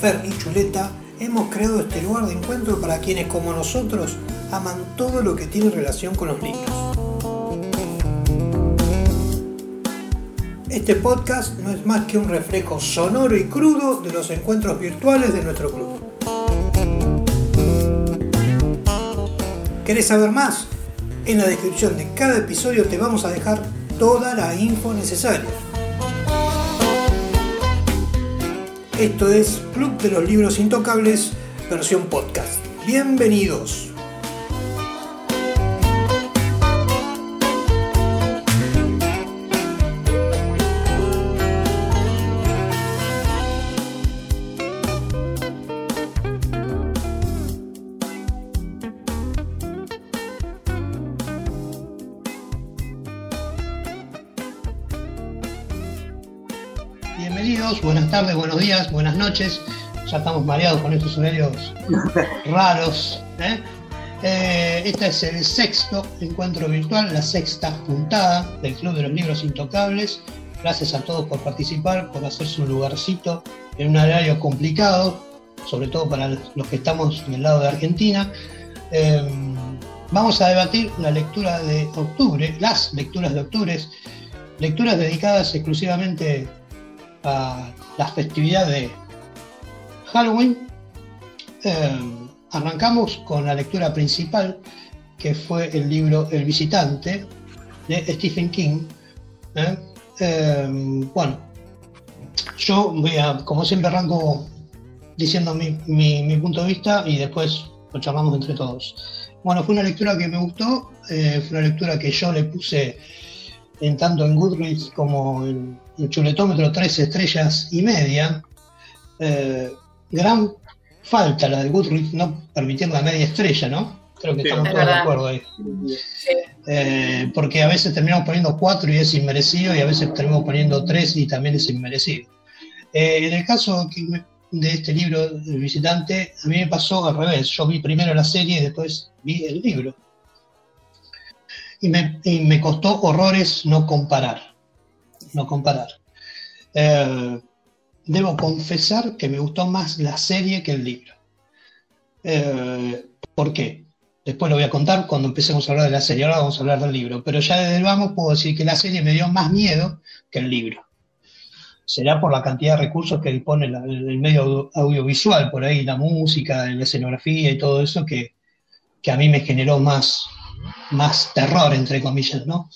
Fer y Chuleta hemos creado este lugar de encuentro para quienes como nosotros aman todo lo que tiene relación con los libros. Este podcast no es más que un reflejo sonoro y crudo de los encuentros virtuales de nuestro club. ¿Querés saber más? En la descripción de cada episodio te vamos a dejar toda la info necesaria. Esto es Club de los Libros Intocables, versión podcast. Bienvenidos. Tardes, buenos días, buenas noches. Ya estamos mareados con estos horarios raros. ¿eh? Eh, este es el sexto encuentro virtual, la sexta juntada del Club de los Libros Intocables. Gracias a todos por participar, por hacerse un lugarcito en un horario complicado, sobre todo para los que estamos en el lado de Argentina. Eh, vamos a debatir la lectura de octubre, las lecturas de octubre, lecturas dedicadas exclusivamente a la festividad de Halloween. Eh, arrancamos con la lectura principal, que fue el libro El visitante de Stephen King. ¿eh? Eh, bueno, yo voy a, como siempre, arranco diciendo mi, punto de vista y después lo charlamos entre todos. Bueno, fue una lectura que me gustó, fue una lectura que yo le puse en tanto en Goodreads como en el chuletómetro tres estrellas y media. Eh, gran falta la de Goodreads, no permitir la media estrella, ¿no? Creo que sí, estamos todos de acuerdo ahí. Sí. Eh, porque a veces terminamos poniendo cuatro y es inmerecido, y a veces terminamos poniendo tres y también es inmerecido. Eh, en el caso de este libro, El visitante, a mí me pasó al revés. Yo vi primero la serie y después vi el libro. Y me, costó horrores no comparar no comparar. Eh, debo confesar que me gustó más la serie que el libro. Eh, ¿Por qué? Después lo voy a contar cuando empecemos a hablar de la serie. Ahora vamos a hablar del libro. Pero ya desde el vamos puedo decir que la serie me dio más miedo que el libro. Será por la cantidad de recursos que dispone el medio audiovisual, por ahí la música, la escenografía y todo eso que, que a mí me generó más, más terror, entre comillas, ¿no?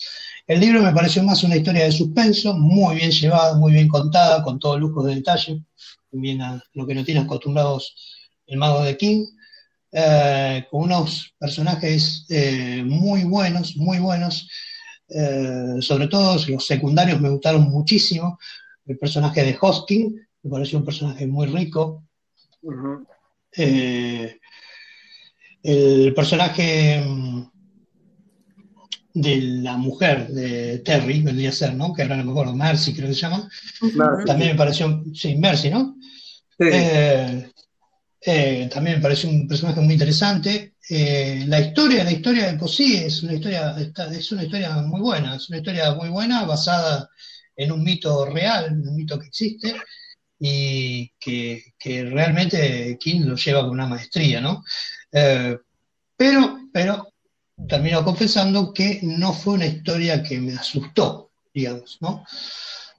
El libro me pareció más una historia de suspenso, muy bien llevada, muy bien contada, con todo lujo de detalle, bien a lo que no tienen acostumbrados el mago de King, eh, con unos personajes eh, muy buenos, muy buenos, eh, sobre todo los secundarios me gustaron muchísimo, el personaje de Hosking, me pareció un personaje muy rico, uh -huh. el personaje de la mujer de Terry, vendría a ser, ¿no? Que ahora no me acuerdo, Mercy creo que se llama. También me pareció, sí, Mercy, ¿no? Sí. Eh, eh, también me pareció un personaje muy interesante. Eh, la historia, la historia de por sí es una historia, es una historia muy buena, es una historia muy buena basada en un mito real, un mito que existe y que, que realmente King lo lleva con una maestría, ¿no? pero, pero termino confesando que no fue una historia que me asustó, digamos, ¿no?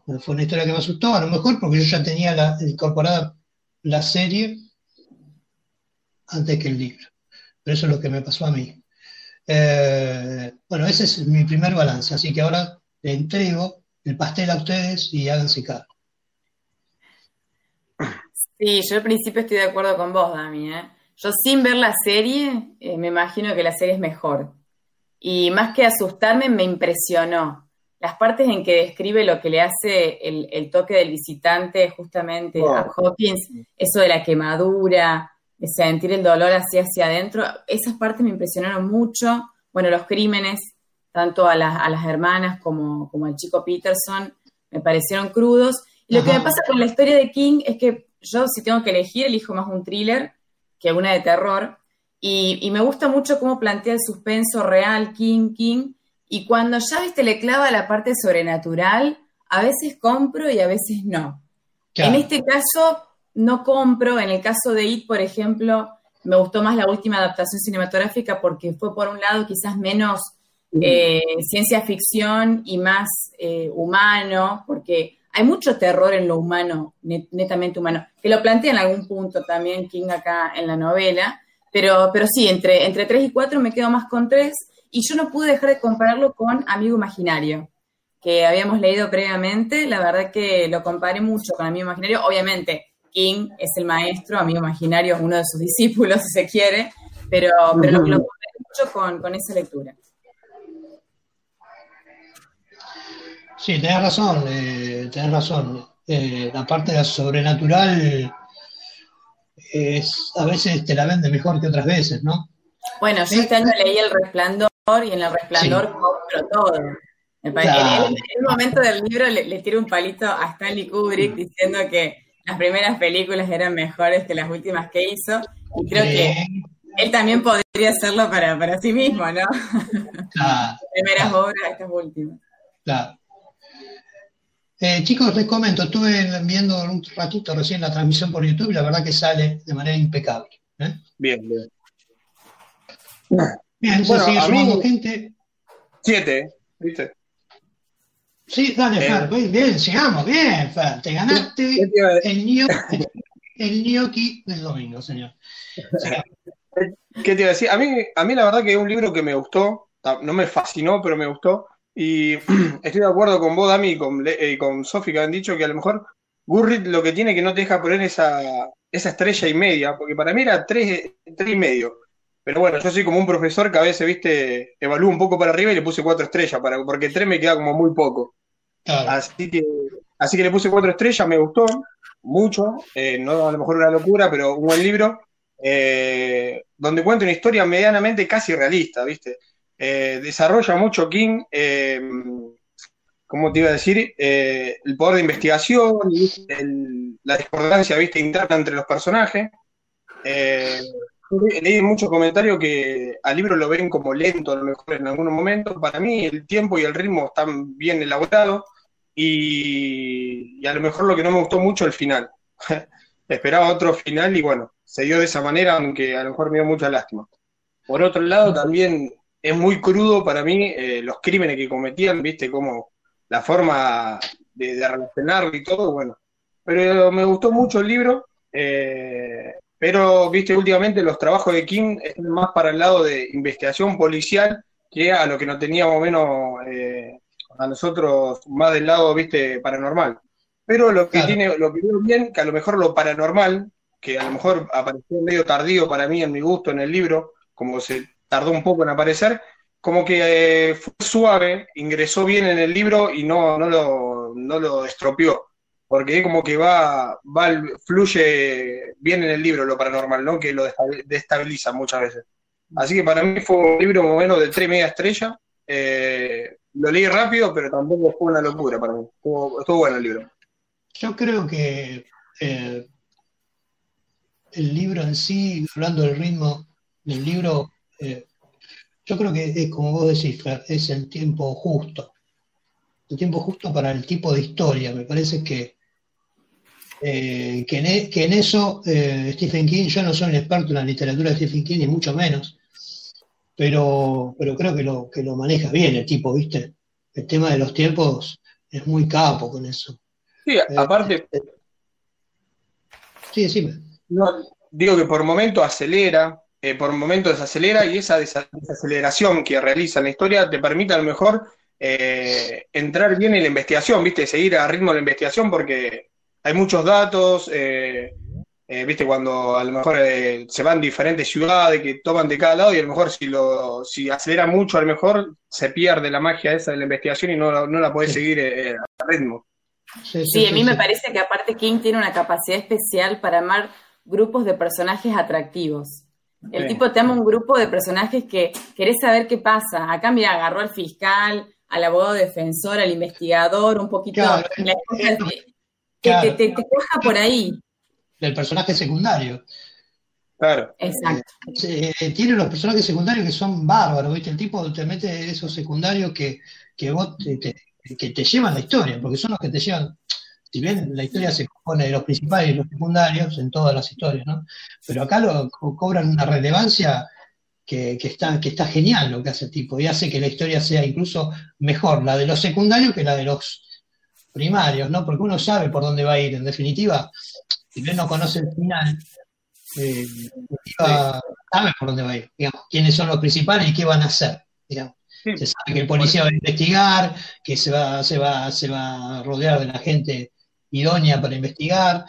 No fue una historia que me asustó, a lo mejor porque yo ya tenía incorporada la serie antes que el libro. Pero eso es lo que me pasó a mí. Eh, bueno, ese es mi primer balance, así que ahora le entrego el pastel a ustedes y háganse cargo. Sí, yo al principio estoy de acuerdo con vos, Dami, ¿eh? Yo sin ver la serie, eh, me imagino que la serie es mejor. Y más que asustarme, me impresionó. Las partes en que describe lo que le hace el, el toque del visitante justamente wow. a Hopkins, eso de la quemadura, de sentir el dolor así hacia adentro, esas partes me impresionaron mucho. Bueno, los crímenes, tanto a las, a las hermanas como, como al chico Peterson, me parecieron crudos. Y lo Ajá. que me pasa con la historia de King es que yo, si tengo que elegir, elijo más un thriller que una de terror. Y, y, me gusta mucho cómo plantea el suspenso real King King. Y cuando ya, viste, le clava la parte sobrenatural, a veces compro y a veces no. En este caso, no compro. En el caso de It, por ejemplo, me gustó más la última adaptación cinematográfica porque fue, por un lado, quizás menos eh, ciencia ficción y más eh, humano, porque hay mucho terror en lo humano, netamente humano, que lo plantea en algún punto también King acá en la novela, pero, pero sí, entre, entre 3 y 4 me quedo más con 3 y yo no pude dejar de compararlo con Amigo Imaginario, que habíamos leído previamente, la verdad que lo comparé mucho con Amigo Imaginario, obviamente King es el maestro, Amigo Imaginario es uno de sus discípulos, si se quiere, pero, pero lo, comparé mucho con, con esa lectura. Sí, tenés razón, eh, tenés razón. Eh, la parte de la sobrenatural es, a veces te la vende mejor que otras veces, ¿no? Bueno, yo este año leí El Resplandor y en El Resplandor compro todo. En, el momento del libro le, tiro un palito a Stanley Kubrick diciendo que las primeras películas eran mejores que las últimas que hizo y creo que él también podría hacerlo para, para sí mismo, ¿no? las primeras obras, estas últimas. Claro. Eh, chicos, les comento, estuve viendo un ratito recién la transmisión por YouTube y la verdad que sale de manera impecable. ¿eh? Bien, bien. Bien, se sigue sumando gente. Siete, ¿viste? Sí, dale, eh. Fer, bien, sigamos, bien, Fer, te ganaste el, gnocchi, el gnocchi del domingo, señor. ¿Qué te iba a decir? A mí, a mí la verdad que es un libro que me gustó, no me fascinó, pero me gustó, y estoy de acuerdo con vos, Dami, y con, eh, con Sofi, que han dicho que a lo mejor Gurrit lo que tiene que no te deja poner esa, esa estrella y media, porque para mí era tres, tres y medio. Pero bueno, yo soy como un profesor que a veces, viste, evalúo un poco para arriba y le puse cuatro estrellas, para, porque tres me queda como muy poco. Así, que, así que le puse cuatro estrellas, me gustó mucho, eh, no a lo mejor una locura, pero un buen libro, eh, donde cuenta una historia medianamente casi realista, viste. Eh, desarrolla mucho King, eh, ¿cómo te iba a decir? Eh, el poder de investigación, la discordancia interna entre los personajes. leí muchos comentarios que al libro lo ven como lento a lo mejor en algunos momentos. Para mí el tiempo y el ritmo están bien elaborados y, y a lo mejor lo que no me gustó mucho el final. Esperaba otro final y bueno, se dio de esa manera, aunque a lo mejor me dio mucha lástima. Por otro lado, también es muy crudo para mí eh, los crímenes que cometían, viste, como la forma de, de, relacionarlo y todo, bueno. Pero me gustó mucho el libro, eh, pero, viste, últimamente los trabajos de King están más para el lado de investigación policial que a lo que nos teníamos menos eh, a nosotros más del lado, viste, paranormal. Pero lo que tiene, lo que veo bien, que a lo mejor lo paranormal, que a lo mejor apareció medio tardío para mí en mi gusto en el libro, como se tardó un poco en aparecer, como que eh, fue suave, ingresó bien en el libro y no, no, lo, no lo estropeó, porque como que va, va, fluye bien en el libro lo paranormal, ¿no? Que lo destabiliza muchas veces. Así que para mí fue un libro más de tres media estrella. Eh, lo leí rápido, pero tampoco fue una locura para mí. Estuvo, bueno el libro. Yo creo que eh, el libro en sí, hablando del ritmo del libro, eh, yo creo que es como vos decís, es el tiempo justo. El tiempo justo para el tipo de historia. Me parece que, eh, que, en, e, eso eh, Stephen King, yo no soy un experto en la literatura de Stephen King, ni mucho menos, pero, pero creo que lo, que lo maneja bien el tipo, ¿viste? El tema de los tiempos es muy capo con eso. Sí, aparte. sí, decime. digo que por momento acelera, eh, por momentos desacelera y esa desaceleración que realiza en la historia te permite a lo mejor eh, entrar bien en la investigación, ¿viste? Seguir a ritmo de la investigación porque hay muchos datos, eh, ¿viste? Cuando a lo mejor se van diferentes ciudades que toman de cada lado y a lo mejor si, lo, si acelera mucho, a lo mejor se pierde la magia esa de la investigación y no, no la puedes seguir a ritmo. Sí, a mí me parece que aparte King tiene una capacidad especial para amar grupos de personajes atractivos. El tipo te ama un grupo de personajes que querés saber qué pasa. Acá, mira, agarró al fiscal, al abogado defensor, al investigador, un poquito. que, te, coja por ahí. Del personaje secundario. Claro. Exacto. Eh, tiene los personajes secundarios que son bárbaros, ¿viste? El tipo te mete esos secundarios que, que vos te, que te llevan la historia, porque son los que te llevan, si bien la historia se compone de los principales y los secundarios en todas las historias, ¿no? Pero acá lo, cobran una relevancia que, está, que está genial lo que hace el tipo y hace que la historia sea incluso mejor, la de los secundarios que la de los primarios, ¿no? Porque uno sabe por dónde va a ir. En definitiva, si bien no conoce el final, eh, sabe por dónde va a ir, digamos, quiénes son los principales y qué van a hacer, digamos. Se sabe que el policía va a investigar, que se va, se va, se va a rodear de la gente idónea para investigar.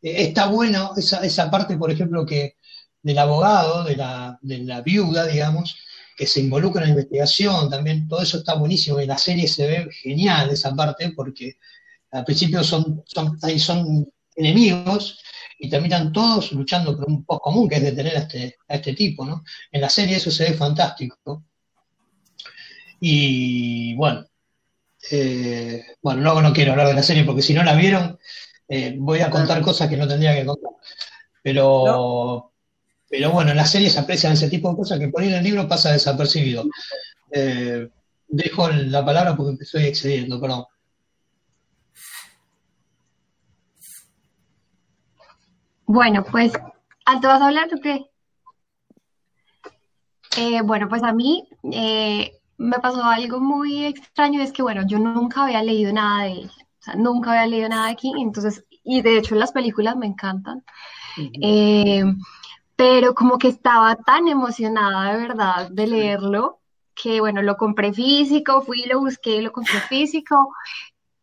Eh, está bueno esa, esa parte, por ejemplo, que del abogado, de la, de la viuda, digamos, que se involucra en la investigación también, todo eso está buenísimo. En la serie se ve genial esa parte, porque al principio son, son, son enemigos y terminan todos luchando por un post común, que es detener a este, a este tipo, ¿no? En la serie eso se ve fantástico. Y bueno, eh, bueno, luego no quiero hablar de la serie porque si no la vieron, eh, voy a contar cosas que no tendría que contar. Pero, pero bueno, en la serie se aprecian ese tipo de cosas que por ahí en el libro pasa desapercibido. Eh, dejo la palabra porque estoy excediendo, perdón. Bueno, pues, ¿alto vas a hablar o qué? bueno, pues a mí me pasó algo muy extraño, es que bueno, yo nunca había leído nada de él, o sea, nunca había leído nada de aquí, entonces, y de hecho las películas me encantan, eh, pero como que estaba tan emocionada de verdad de leerlo, que bueno, lo compré físico, fui, lo busqué, lo compré físico,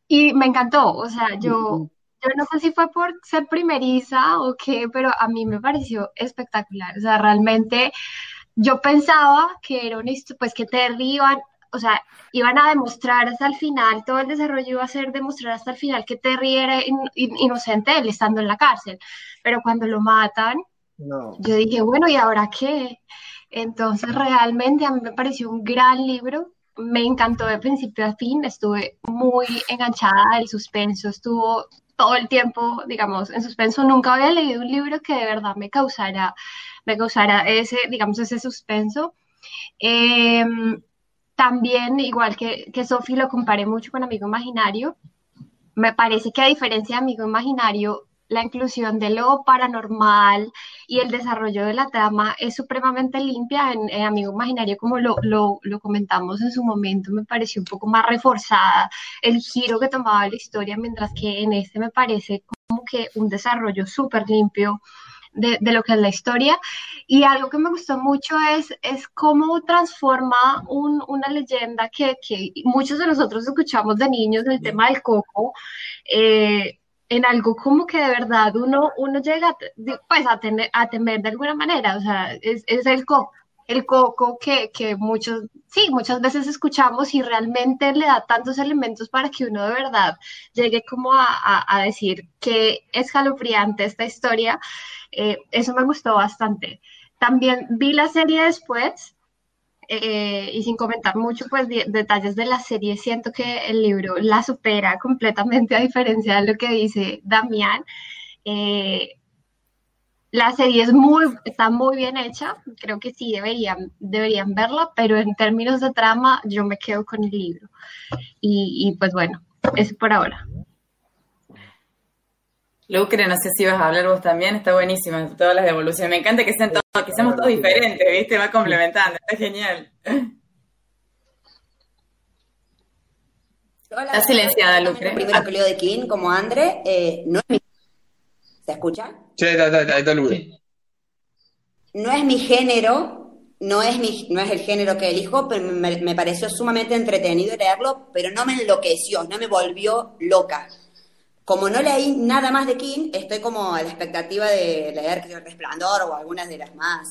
y me encantó, o sea, yo... Yo no sé si fue por ser primeriza o qué, pero a mí me pareció espectacular. O sea, realmente yo pensaba que era un pues que Terry iban, o sea, iban a demostrar hasta el final, todo el desarrollo iba a ser demostrar hasta el final que Terry era inocente él estando en la cárcel, pero cuando lo matan, yo dije, bueno, ¿y ahora qué? Entonces realmente a mí me pareció un gran libro, me encantó de principio a fin, estuve muy enganchada, el suspenso estuvo todo el tiempo, digamos, en suspenso, nunca había leído un libro que de verdad me causara me causara ese, digamos, ese suspenso. Em, también, igual que, que Sophie, lo comparé mucho con Amigo Imaginario. Me parece que a diferencia de Amigo Imaginario, la inclusión de lo paranormal y el desarrollo de la trama es supremamente limpia. En, Amigo Imaginario, como lo, lo, lo, comentamos en su momento, me pareció un poco más reforzada el giro que tomaba la historia, mientras que en este me parece como que un desarrollo súper limpio de, lo que es la historia. Y algo que me gustó mucho es, es cómo transforma una leyenda que, muchos de nosotros escuchamos de niños, del tema del coco, eh, en algo como que de verdad uno, uno llega pues, a, tener, a temer de alguna manera, o sea, es, es el coco el coco que, que, muchos, sí, muchas veces escuchamos y realmente le da tantos elementos para que uno de verdad llegue como a, a, decir que es escalofriante esta historia. Eh, eso me gustó bastante. También vi la serie después eh, y sin comentar mucho pues detalles de la serie, siento que el libro la supera completamente a diferencia de lo que dice Damián. Eh, la serie es muy, está muy bien hecha, creo que sí deberían, deberían verla, pero en términos de trama yo me quedo con el libro. Y, pues bueno, eso por ahora. Lucre, no sé si vas a hablar vos también, está buenísima todas las devoluciones. Me encanta que sean todos, que seamos todos diferentes, ¿viste? Va complementando, está genial. está silenciada, Lucre. Primero que leo de King, como Andre, eh, no es mi ¿Se escucha? Sí, ahí está, No es mi género, no es, mi, no es el género que elijo, pero me, pareció sumamente entretenido leerlo, pero no me enloqueció, no me volvió loca. Como no leí nada más de King, estoy como a la expectativa de leer El Resplandor o algunas de las más.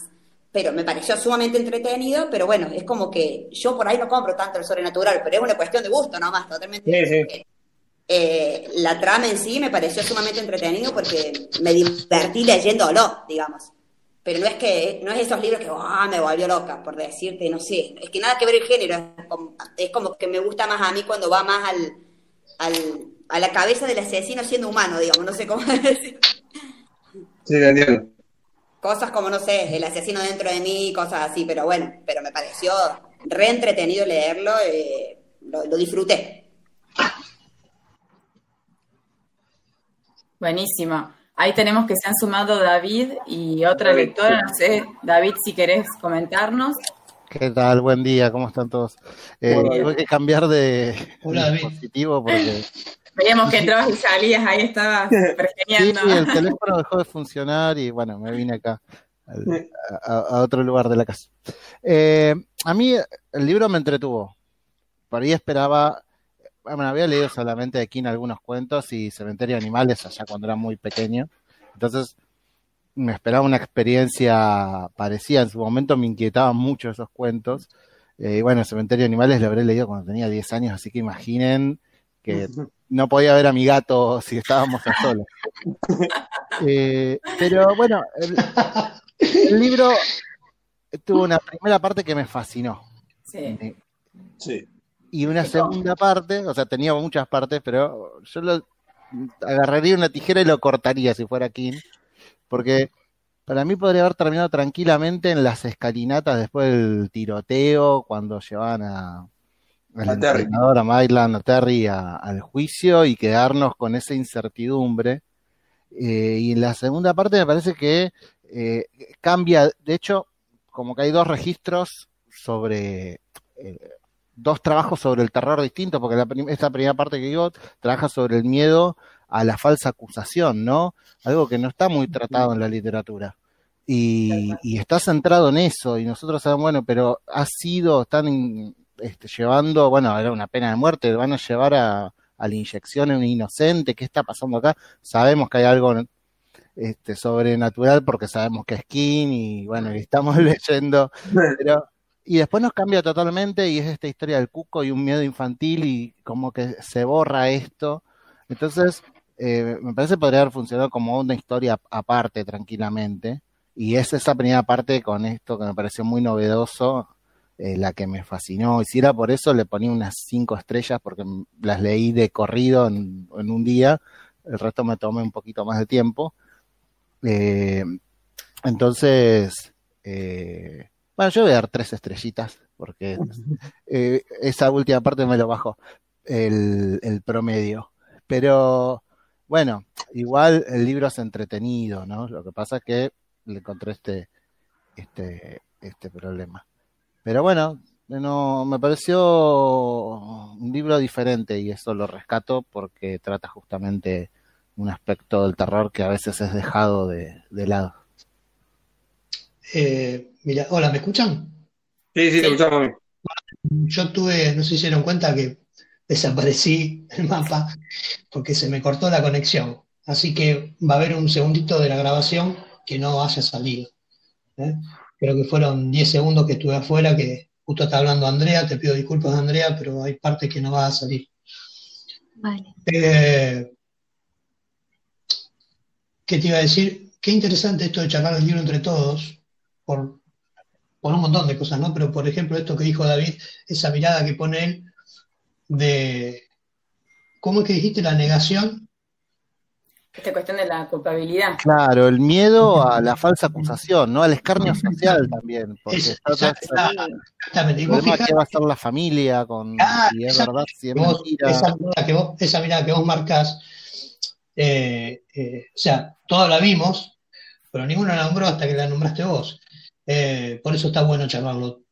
Pero me pareció sumamente entretenido, pero bueno, es como que yo por ahí no compro tanto el sobrenatural, pero es una cuestión de gusto nomás, totalmente. Eh, la trama en sí me pareció sumamente entretenido porque me divertí leyéndolo, digamos. Pero no es que, no es esos libros que ah, me volvió loca, por decirte, no sé. Es que nada que ver el género. Es como, que me gusta más a mí cuando va más al, al, a la cabeza del asesino siendo humano, digamos. No sé cómo decir. Sí, entiendo. Cosas como, no sé, el asesino dentro de mí, cosas así, pero bueno, pero me pareció re entretenido leerlo, eh, lo disfruté. Buenísimo. Ahí tenemos que se han sumado David y otra lectora. No sé, David, si querés comentarnos. ¿Qué tal? Buen día, ¿cómo están todos? Eh, tuve que cambiar de, Hola, dispositivo porque... Veíamos que entrabas y salías, ahí estabas pergeñando. Sí, el teléfono dejó de funcionar y bueno, me vine acá a, a otro lugar de la casa. Eh, a mí el libro me entretuvo. Por ahí esperaba, bueno, había leído solamente de King algunos cuentos y Cementerio de Animales allá cuando era muy pequeño. Entonces me esperaba una experiencia parecida. En su momento me inquietaban mucho esos cuentos. Eh, y bueno, Cementerio de Animales lo habré leído cuando tenía 10 años, así que imaginen que no podía ver a mi gato si estábamos a solos. Eh, pero bueno, el, el libro tuvo una primera parte que me fascinó. Sí. Sí. Y una segunda parte, o sea, tenía muchas partes, pero yo lo agarraría una tijera y lo cortaría si fuera King, porque para mí podría haber terminado tranquilamente en las escalinatas después del tiroteo, cuando llevaban a, al A Terry. entrenador, a Maitland, a Terry a- al juicio y quedarnos con esa incertidumbre. Eh, y en la segunda parte me parece que eh, cambia, de hecho, como que hay dos registros sobre, eh, dos trabajos sobre el terror distintos, porque la prim- esta primera parte que digo trabaja sobre el miedo a la falsa acusación, ¿no? Algo que no está muy tratado en la literatura. Y, y está centrado en eso, y nosotros sabemos, bueno, pero ha sido, están este, llevando, bueno, era una pena de muerte, van a llevar a, a la inyección a un inocente, ¿qué está pasando acá? Sabemos que hay algo este, sobrenatural porque sabemos que es King y bueno, y estamos leyendo, pero y después nos cambia totalmente y es esta historia del cuco y un miedo infantil y como que se borra esto. Entonces, eh, me parece que podría haber funcionado como una historia aparte tranquilamente. Y es esa primera parte con esto que me pareció muy novedoso, eh, la que me fascinó. Y si era por eso, le ponía unas cinco estrellas porque las leí de corrido en, en un día. El resto me tomé un poquito más de tiempo. Eh, entonces, eh, bueno, yo voy a dar tres estrellitas porque eh, esa última parte me lo bajo el, el promedio. Pero bueno, igual el libro es entretenido, ¿no? Lo que pasa es que le encontré este, este, este problema. Pero bueno, no, me pareció un libro diferente y eso lo rescato porque trata justamente un aspecto del terror que a veces es dejado de, de lado. Eh, mira, hola, ¿me escuchan? Sí, sí, te escuchamos a mí. Yo tuve, no sé si se dieron cuenta que desaparecí el mapa porque se me cortó la conexión. Así que va a haber un segundito de la grabación que no haya salido. ¿eh? Creo que fueron 10 segundos que estuve afuera, que justo está hablando Andrea, te pido disculpas Andrea, pero hay partes que no va a salir. Vale. Eh, ¿qué te iba a decir? Qué interesante esto de charlar el libro entre todos, por, por un montón de cosas, ¿no? Pero por ejemplo, esto que dijo David, esa mirada que pone él de, ¿cómo es que dijiste? La negación. Esta cuestión de la culpabilidad. Claro, el miedo a la falsa acusación, ¿no? Al escarnio social también, porque Es- exact- exactamente. Vos problema fijate que va a ser la familia con si es exacto. verdad, si es vos- mentira. esa, mirada que vos, esa mirada que vos marcás, eh, eh, o sea, todos la vimos, pero ninguno la nombró hasta que la nombraste vos. Eh, por eso está bueno charlarlo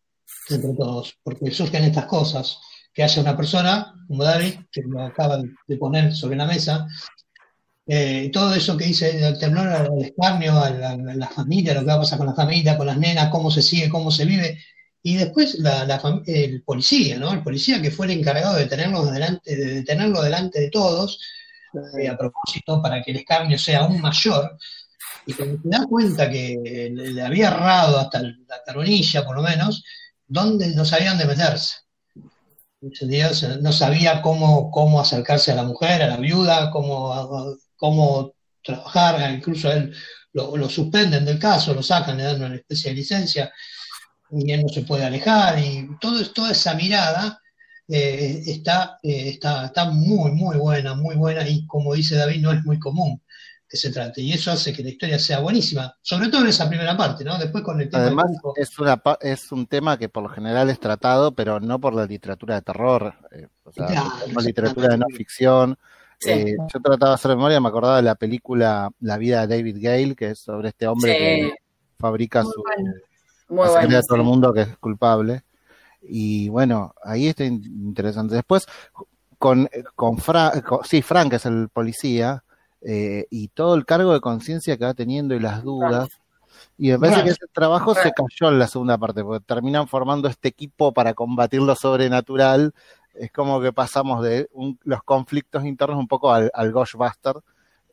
entre todos, porque surgen estas cosas, que haya una persona, como David, que lo acaba de- poner sobre la mesa, eh, todo eso que dice el temblor al escarnio, a la, a la familia, lo que va a pasar con la familia, con las nenas, cómo se sigue, cómo se vive, y después el policía, ¿no? El policía que fue el encargado de tenerlo delante, de detenerlo delante de todos, eh, a propósito, para que el escarnio sea aún mayor, y que se da cuenta que le, había errado hasta la coronilla, por lo menos, donde no sabían de meterse. No sabía cómo, cómo acercarse a la mujer, a la viuda, cómo, cómo trabajar, incluso él lo, lo suspenden del caso, lo sacan, le dan una especie de licencia, y él no se puede alejar, y todo, toda esa mirada eh, está, eh, está, está muy, muy buena, muy buena, y como dice David, no es muy común que se trate, y eso hace que la historia sea buenísima, sobre todo en esa primera parte, ¿no? Después con el tema Además, cuco. es, una, pa- es un tema que por lo general es tratado, pero no por la literatura de terror. eh, o sea, Claro, literatura de no ficción, Sí. Eh, yo trataba de hacer memoria, me acordaba de la película La vida de David Gale, que es sobre este hombre Sí. que fabrica Muy su, bueno. Muy hacerle bueno. a todo el mundo que es culpable. Y bueno, ahí está in- interesante. Después, con, con, Fra- con- sí, Frank es el policía, eh, y todo el cargo de conciencia que va teniendo y las dudas. Y me parece que ese trabajo se cayó en la segunda parte, porque terminan formando este equipo para combatir lo sobrenatural. Es como que pasamos de un- los conflictos internos un poco al, al Ghostbuster.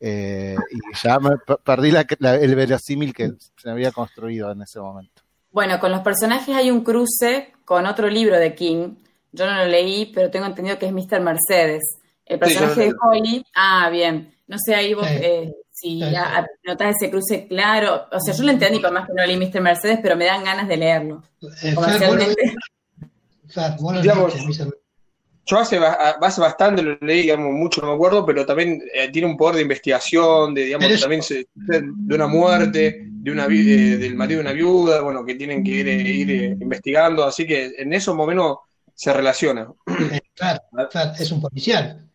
eh, y ya me per- perdí la- la- el verosímil que se había construido en ese momento. Bueno, con los personajes hay un cruce con otro libro de King. Yo no lo leí, pero tengo entendido que es Mr. Mercedes. El personaje de. Holly. Ah, bien. No sé ahí vos Sí. eh, si Sí, ya sí. notás ese cruce claro. O sea, yo lo entendí, por más que no leí Mr. Mercedes, pero me dan ganas de leerlo. Eh, Comercialmente. Fer, vos lo Digamos. Yo hace, hace bastante lo leí, digamos, mucho no me acuerdo, pero también eh, tiene un poder de investigación, de, digamos, Pero también se, de una muerte, de una vi- eh, del marido de una viuda, bueno, que tienen que ir, eh, ir, eh, investigando, así que en eso más o menos se relaciona. Eh, Fer, Fer, es un policial.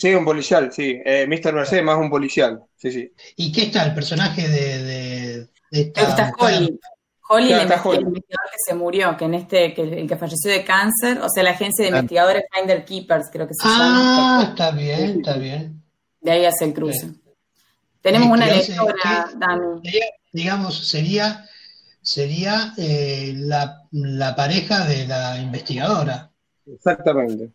Sí, un policial, sí. Eh, Mr. Mercedes más un policial, sí, sí. ¿Y qué está el personaje de, de, de esta Está? Holly. Holly, Claro, el, Holly. investigador que se murió, que en este, que el, que falleció de cáncer, o sea, la agencia de Ah. investigadores Finder Keepers, creo que se llama. Ah, está bien, está bien. De ahí hace el cruce. Tenemos Eh, una lectora. Sería, digamos, sería, sería eh, la, la pareja de la investigadora. Exactamente.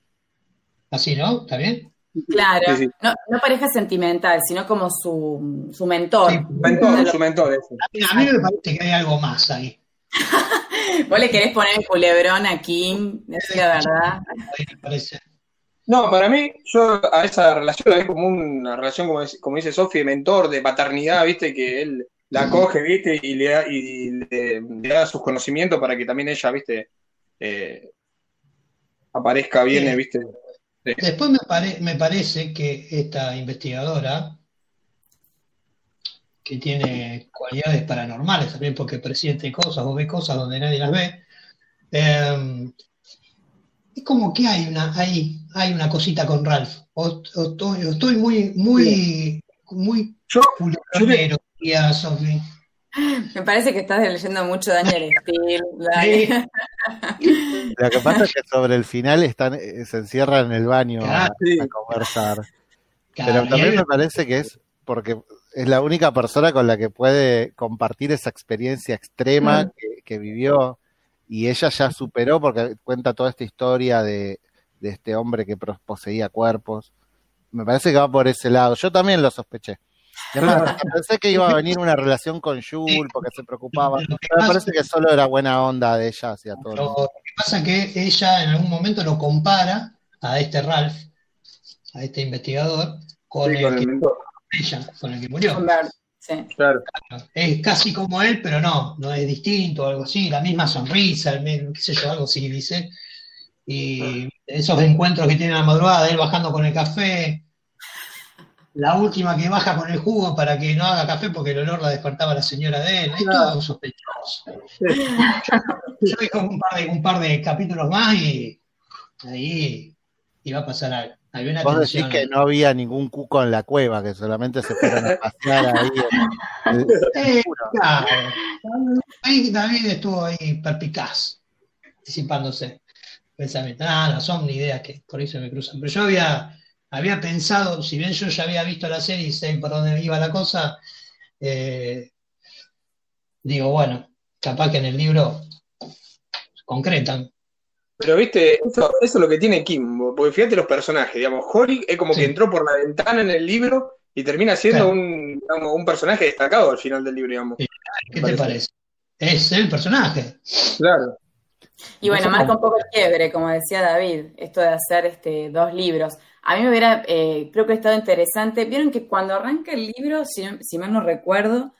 Así, ¿no? ¿Está bien? Claro, Sí, sí. No, no pareja sentimental, sino como su, su mentor. Sí. Mentor, su mentor, ese. A mí, a mí me parece que hay algo más ahí. Vos le querés poner el culebrón a King, es la verdad. Ahí me parece. No, para mí, yo a esa relación la veo como una relación, como, dice- como dice Sofi, de mentor, de paternidad, ¿viste? Que él la acoge, ¿viste? Y le da, y le, le da sus conocimientos para que también ella, ¿viste? Eh, aparezca bien, Sí. ¿viste? Después me, pare- me parece que esta investigadora, que tiene cualidades paranormales también porque presiente cosas o ve cosas donde nadie las ve, eh, es como que hay una, hay, hay una cosita con Ralph. O, o estoy, o estoy muy, muy, muy Yo, diría Sofi. Me parece que estás leyendo mucho Daniel Steele. Sí. Lo que pasa es que sobre el final están, eh, se encierran en el baño a, Ah, a conversar. Pero también me parece que es porque es la única persona con la que puede compartir esa experiencia extrema Mm. que, que vivió y ella ya superó porque cuenta toda esta historia de, de este hombre que poseía cuerpos. Me parece que va por ese lado. Yo también lo sospeché. Pensé que iba a venir una relación con Jules porque se preocupaba. Pero me parece que solo era buena onda de ella hacia todo. el Lo que pasa es que ella en algún momento lo compara a este Ralph, a este investigador, con, sí, el, con el que, mentor, ella, con el que murió. Humbert, sí. claro. Es casi como él, pero no, no es distinto, algo así, la misma sonrisa, el mismo, qué sé yo, algo así dice. Y esos encuentros que tiene a la madrugada, él bajando con el café, la última que baja con el jugo para que no haga café porque el olor la despertaba la señora de él, es todo sospechoso. Yo como un par de, un par de capítulos más y ahí iba a pasar algo. Una Vos decís que no había ningún cuco en la cueva, que solamente se fueron a pasear ahí. en- el- Eh, claro. Ahí David estuvo ahí perpicaz, anticipándose. Pensamiento. Ah, no, son ideas que por ahí se me cruzan. Pero yo había, había pensado, si bien yo ya había visto la serie y sé por dónde iba la cosa, eh, digo, bueno, capaz que en el libro concretan. Pero viste, eso, eso es lo que tiene Kim, porque fíjate los personajes, digamos, Holly es como Sí. que entró por la ventana en el libro y termina siendo Claro. un, digamos, un personaje destacado al final del libro, digamos. Sí. ¿Qué te Parece. parece? Es el personaje. Claro. Y bueno, marca un poco el quiebre, como decía David, esto de hacer este, dos libros. A mí me hubiera, eh, creo que ha estado interesante. Vieron que cuando arranca el libro, si, si mal no recuerdo,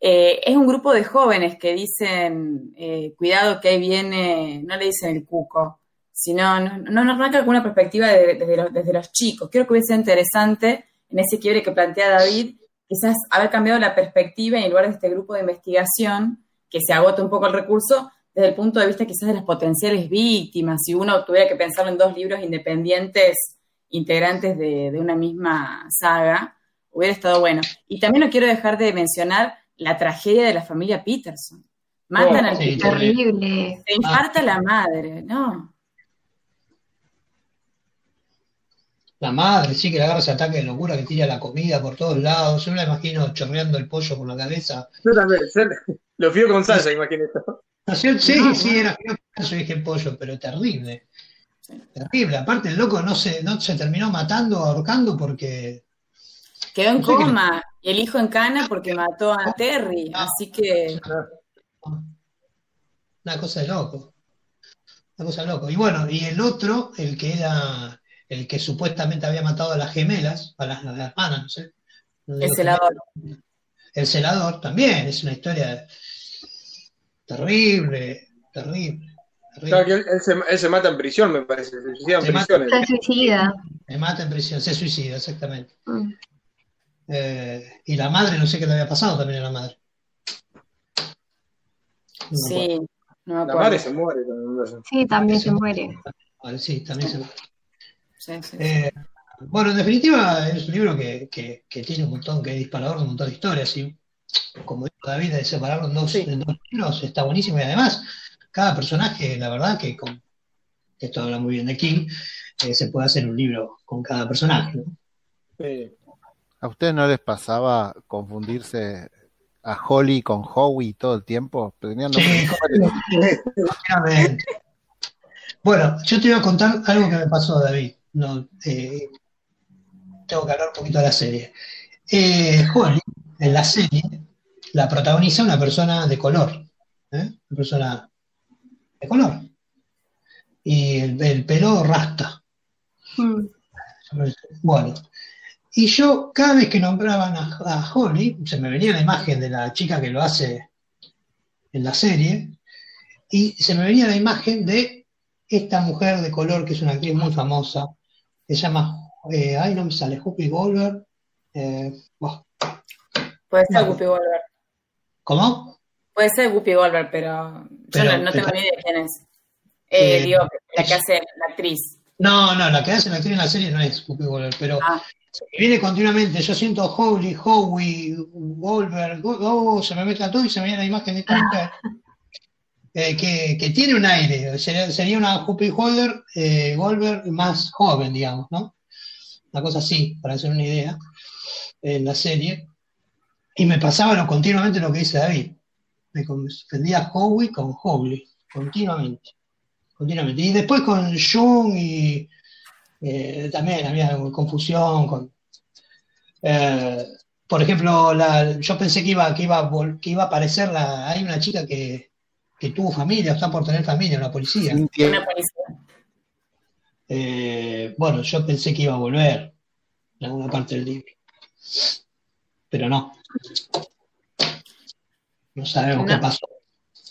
eh, es un grupo de jóvenes que dicen, eh, cuidado que ahí viene, no le dicen el cuco, sino, no, no, arranca con una perspectiva de- desde, los, chicos. Creo que hubiese sido interesante en ese quiebre que plantea David, quizás haber cambiado la perspectiva en lugar de este grupo de investigación, que se agota un poco el recurso, desde el punto de vista quizás de las potenciales víctimas, si uno tuviera que pensarlo en dos libros independientes integrantes de, de una misma saga, hubiera estado bueno. Y también no quiero dejar de mencionar la tragedia de la familia Peterson. Matan Oh, al sí, Terrible. se infarta la madre, ¿no? La madre, sí, que le agarra ese ataque de locura que tira la comida por todos lados. Yo me la imagino chorreando el pollo por la cabeza. Yo también, yo lo fío con salsa, imagínate. Sí, sí, era yo dije pollo, pero terrible. Terrible. Aparte, el loco no se, no se terminó matando, ahorcando porque. Quedó en No sé qué- coma y el hijo en cana porque mató a Terry, así que Una cosa de loco. Una cosa de loco. Y bueno, y el otro, el que era. El que supuestamente había matado a las gemelas, a las, a las hermanas, no sé. El celador. El celador también, es una historia terrible, terrible, Claro que él, él se, él se mata en prisión, me parece. Se suicida en Se mata- prisión. Se suicida. Se mata en prisión, se suicida, exactamente. Mm. Eh, y la madre, no sé qué le había pasado también a la madre. No Sí, no me La madre se muere. también. Sí, también se muere. Sí, también se muere. Sí, sí, sí. Eh, bueno, en definitiva, es un libro que, que- que tiene un montón, que es disparador de un montón de historias. Y como dijo David, de separarlo en dos, Sí. en dos libros está buenísimo. Y además, cada personaje, la verdad, que con, esto habla muy bien de King, eh, se puede hacer un libro con cada personaje. ¿no? Sí. ¿A ustedes no les pasaba confundirse a Holly con Howie todo el tiempo? Tenían Sí. Bueno, yo te iba a contar algo que me pasó, David. No, eh, tengo que hablar un poquito de la serie. Eh, Holly, en la serie, la protagoniza una persona de color. ¿eh? Una persona de color. Y el, el pelo rasta. Mm. Bueno, y yo cada vez que nombraban a, a Holly, se me venía la imagen de la chica que lo hace en la serie, y se me venía la imagen de esta mujer de color que es una actriz muy famosa, que se llama, eh, ay, no me sale, Whoopi Goldberg. eh, Puede ser no. Guppy Goldberg. ¿Cómo? Puede ser Guppy Goldberg, pero yo no, no tengo ni idea de quién es. Eh, Eh, digo, la que hace la actriz. No, no, la que hace la actriz en la serie no es Whoopi Goldberg, pero Ah, viene continuamente, yo siento Holly, Howie, Goldberg, oh, se me mezcla todo y se me viene la imagen de esta mujer. eh, que, que tiene un aire, sería, sería una Whoopi Goldberg, eh, Goldberg más joven, digamos, ¿no? Una cosa así, para hacer una idea, en la serie. Y me pasaba lo, continuamente lo que dice David. Me confundía Howie con Howie, continuamente. Continuamente. Y después con Jung y eh, también había confusión con. eh, por ejemplo, la- yo pensé que iba, que iba, que iba a aparecer la, hay una chica que, que tuvo familia, o está por tener familia, una policía. Una policía. Eh, bueno, yo pensé que iba a volver en alguna parte del libro. Pero no. No sabemos No. qué pasó.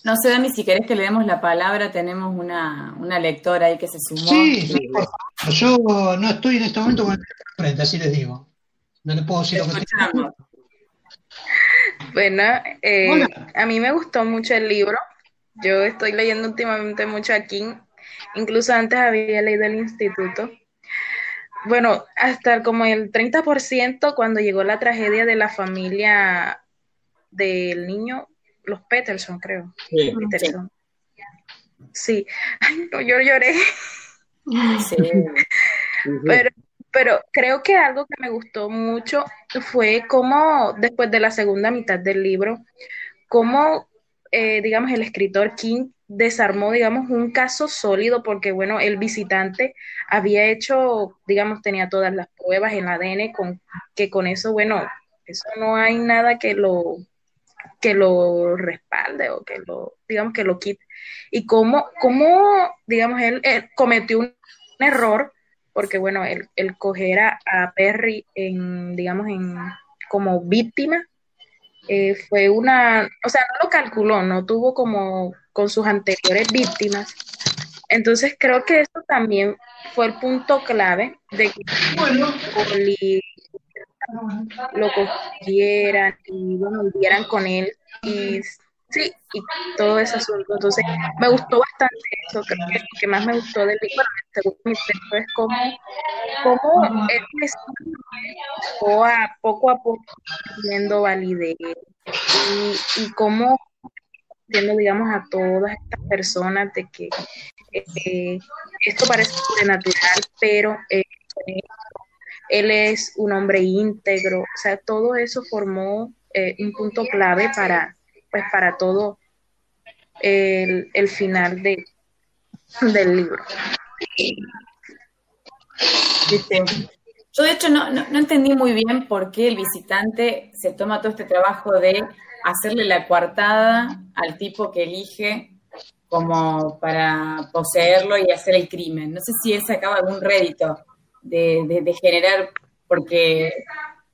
No sé, Dami, si querés que le demos la palabra, tenemos una, una lectora ahí que se sumó. Sí, sí, por favor. Yo no estoy en este momento con el teléfono frente, así les digo. No les puedo decir lo que. Bueno, eh, a mí me gustó mucho el libro. Yo estoy leyendo últimamente mucho a King. Incluso antes había leído el instituto. Bueno, hasta como el 30% cuando llegó la tragedia de la familia del niño, los Peterson, creo. Sí. Peterson. Sí. Ay, no, yo lloré. Sí. Pero, pero creo que algo que me gustó mucho fue cómo, después de la segunda mitad del libro, cómo, eh, digamos, el escritor King desarmó, digamos, un caso sólido, porque, bueno, el visitante había hecho, digamos, tenía todas las pruebas en ADN, con, que con eso, bueno, eso no hay nada que lo que lo respalde o que lo, digamos, que lo quite. Y cómo, cómo digamos, él, él cometió un error porque bueno, el, el coger a, a Perry en, digamos, en como víctima eh, fue una, o sea, no lo calculó, no tuvo como con sus anteriores víctimas. Entonces creo que eso también fue el punto clave de que Oli lo cogieran y bueno, vivieran con él y sí, y todo ese asunto. Entonces, me gustó bastante eso. Creo que lo que más me gustó del libro, según mi texto, es cómo, cómo él empezó a poco a poco viendo validez y, y cómo viendo, digamos, a todas estas personas de que eh, esto parece sobrenatural, pero eh, él es un hombre íntegro, o sea, todo eso formó eh, un punto clave para, pues, para todo el, final de, del libro. Yo de hecho no, no, no, entendí muy bien por qué el visitante se toma todo este trabajo de hacerle la coartada al tipo que elige como para poseerlo y hacer el crimen. No sé si él sacaba algún rédito de, de, generar, porque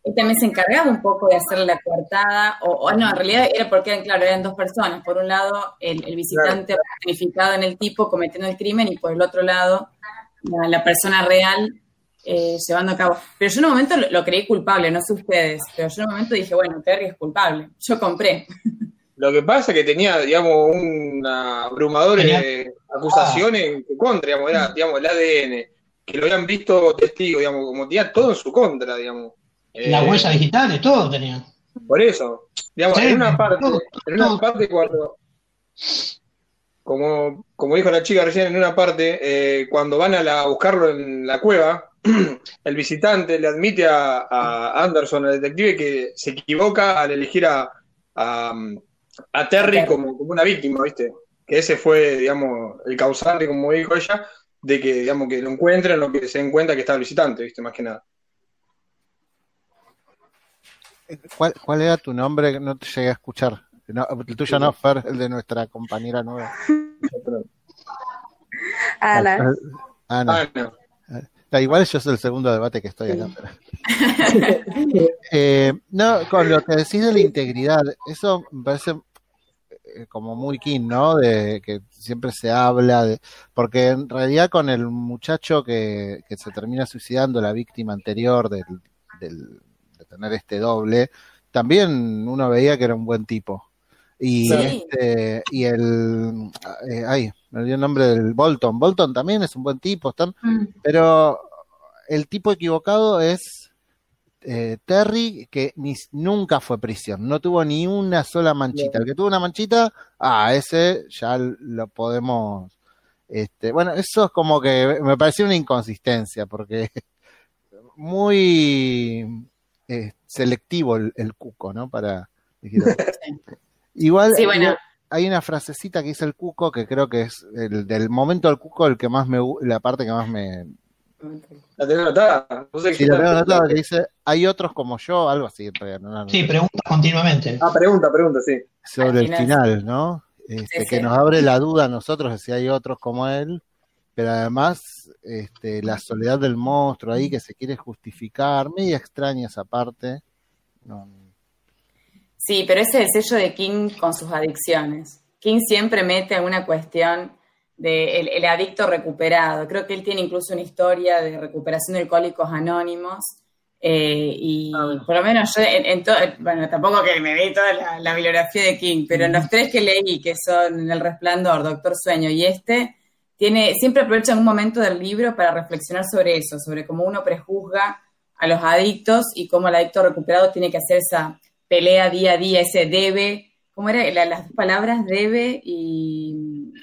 él también se encargaba un poco de hacerle la coartada, o, no, en realidad era porque, claro, eran dos personas. Por un lado, el, el visitante claro. en el tipo cometiendo el crimen, y por el otro lado, la, la persona real eh, llevando a cabo. Pero yo en un momento lo, lo, creí culpable, no sé ustedes, pero yo en un momento dije, bueno, Terry es culpable, yo compré. Lo que pasa es que tenía, digamos, una abrumadora de acusaciones ah. en contra, digamos, era, digamos, el ADN, que lo habían visto testigos, digamos, como tenía todo en su contra, digamos. Las eh, huellas digitales, todo tenía. Por eso, digamos, sí, en una parte, todo, en una todo. parte cuando, como, como dijo la chica recién, en una parte, eh, cuando van a, la, a buscarlo en la cueva, el visitante le admite a, a, Anderson, al detective, que se equivoca al elegir a, a, a Terry como, como, una víctima, ¿viste? Que ese fue, digamos, el causante, como dijo ella, de que, digamos, que lo encuentren, lo que se den cuenta que está el visitante, ¿viste? Más que nada. ¿Cuál, ¿Cuál, era tu nombre? No te llegué a escuchar. No, el tuyo no, Fer, el de nuestra compañera nueva. Ana. Ana. Ana. Da igual yo soy el segundo debate que estoy acá. eh, no, con lo que decís de la integridad, eso me parece como muy king, ¿no? De que siempre se habla de, porque en realidad con el muchacho que, que se termina suicidando, la víctima anterior del, del, de tener este doble, también uno veía que era un buen tipo. Y sí. este, y el eh, ay, me olvidé el nombre del Bolton. Bolton también es un buen tipo, están, mm. pero el tipo equivocado es eh, Terry, que ni, nunca fue prisión, no tuvo ni una sola manchita. El que tuvo una manchita, ah, ese ya lo podemos. Este, bueno, eso es como que me pareció una inconsistencia, porque muy eh, selectivo el, el, cuco, ¿no? Para Igual sí, bueno. hay una frasecita que dice el cuco que creo que es el del momento del cuco el que más me la parte que más me la tengo anotada. No sé sí, la tengo anotada que dice, hay otros como yo, algo así. No, no, sí, pregunta continuamente. Ah, pregunta, pregunta, sí. Sobre el final, ¿no? Este, sí, que nos abre la duda a nosotros de si hay otros como él, pero además este, la soledad del monstruo ahí que se quiere justificar, media extraña esa parte. No. Sí, pero ese es el sello de King con sus adicciones. King siempre mete alguna cuestión de el, el, adicto recuperado. Creo que él tiene incluso una historia de recuperación de alcohólicos anónimos. Eh, y ah. por lo menos yo, en, en todo, bueno, tampoco que me vi toda la, la, bibliografía de King, pero en los tres que leí, que son El Resplandor, Doctor Sueño y este, tiene, siempre aprovecha un momento del libro para reflexionar sobre eso, sobre cómo uno prejuzga a los adictos y cómo el adicto recuperado tiene que hacer esa pelea día a día, ese debe, ¿cómo era? La, las palabras debe y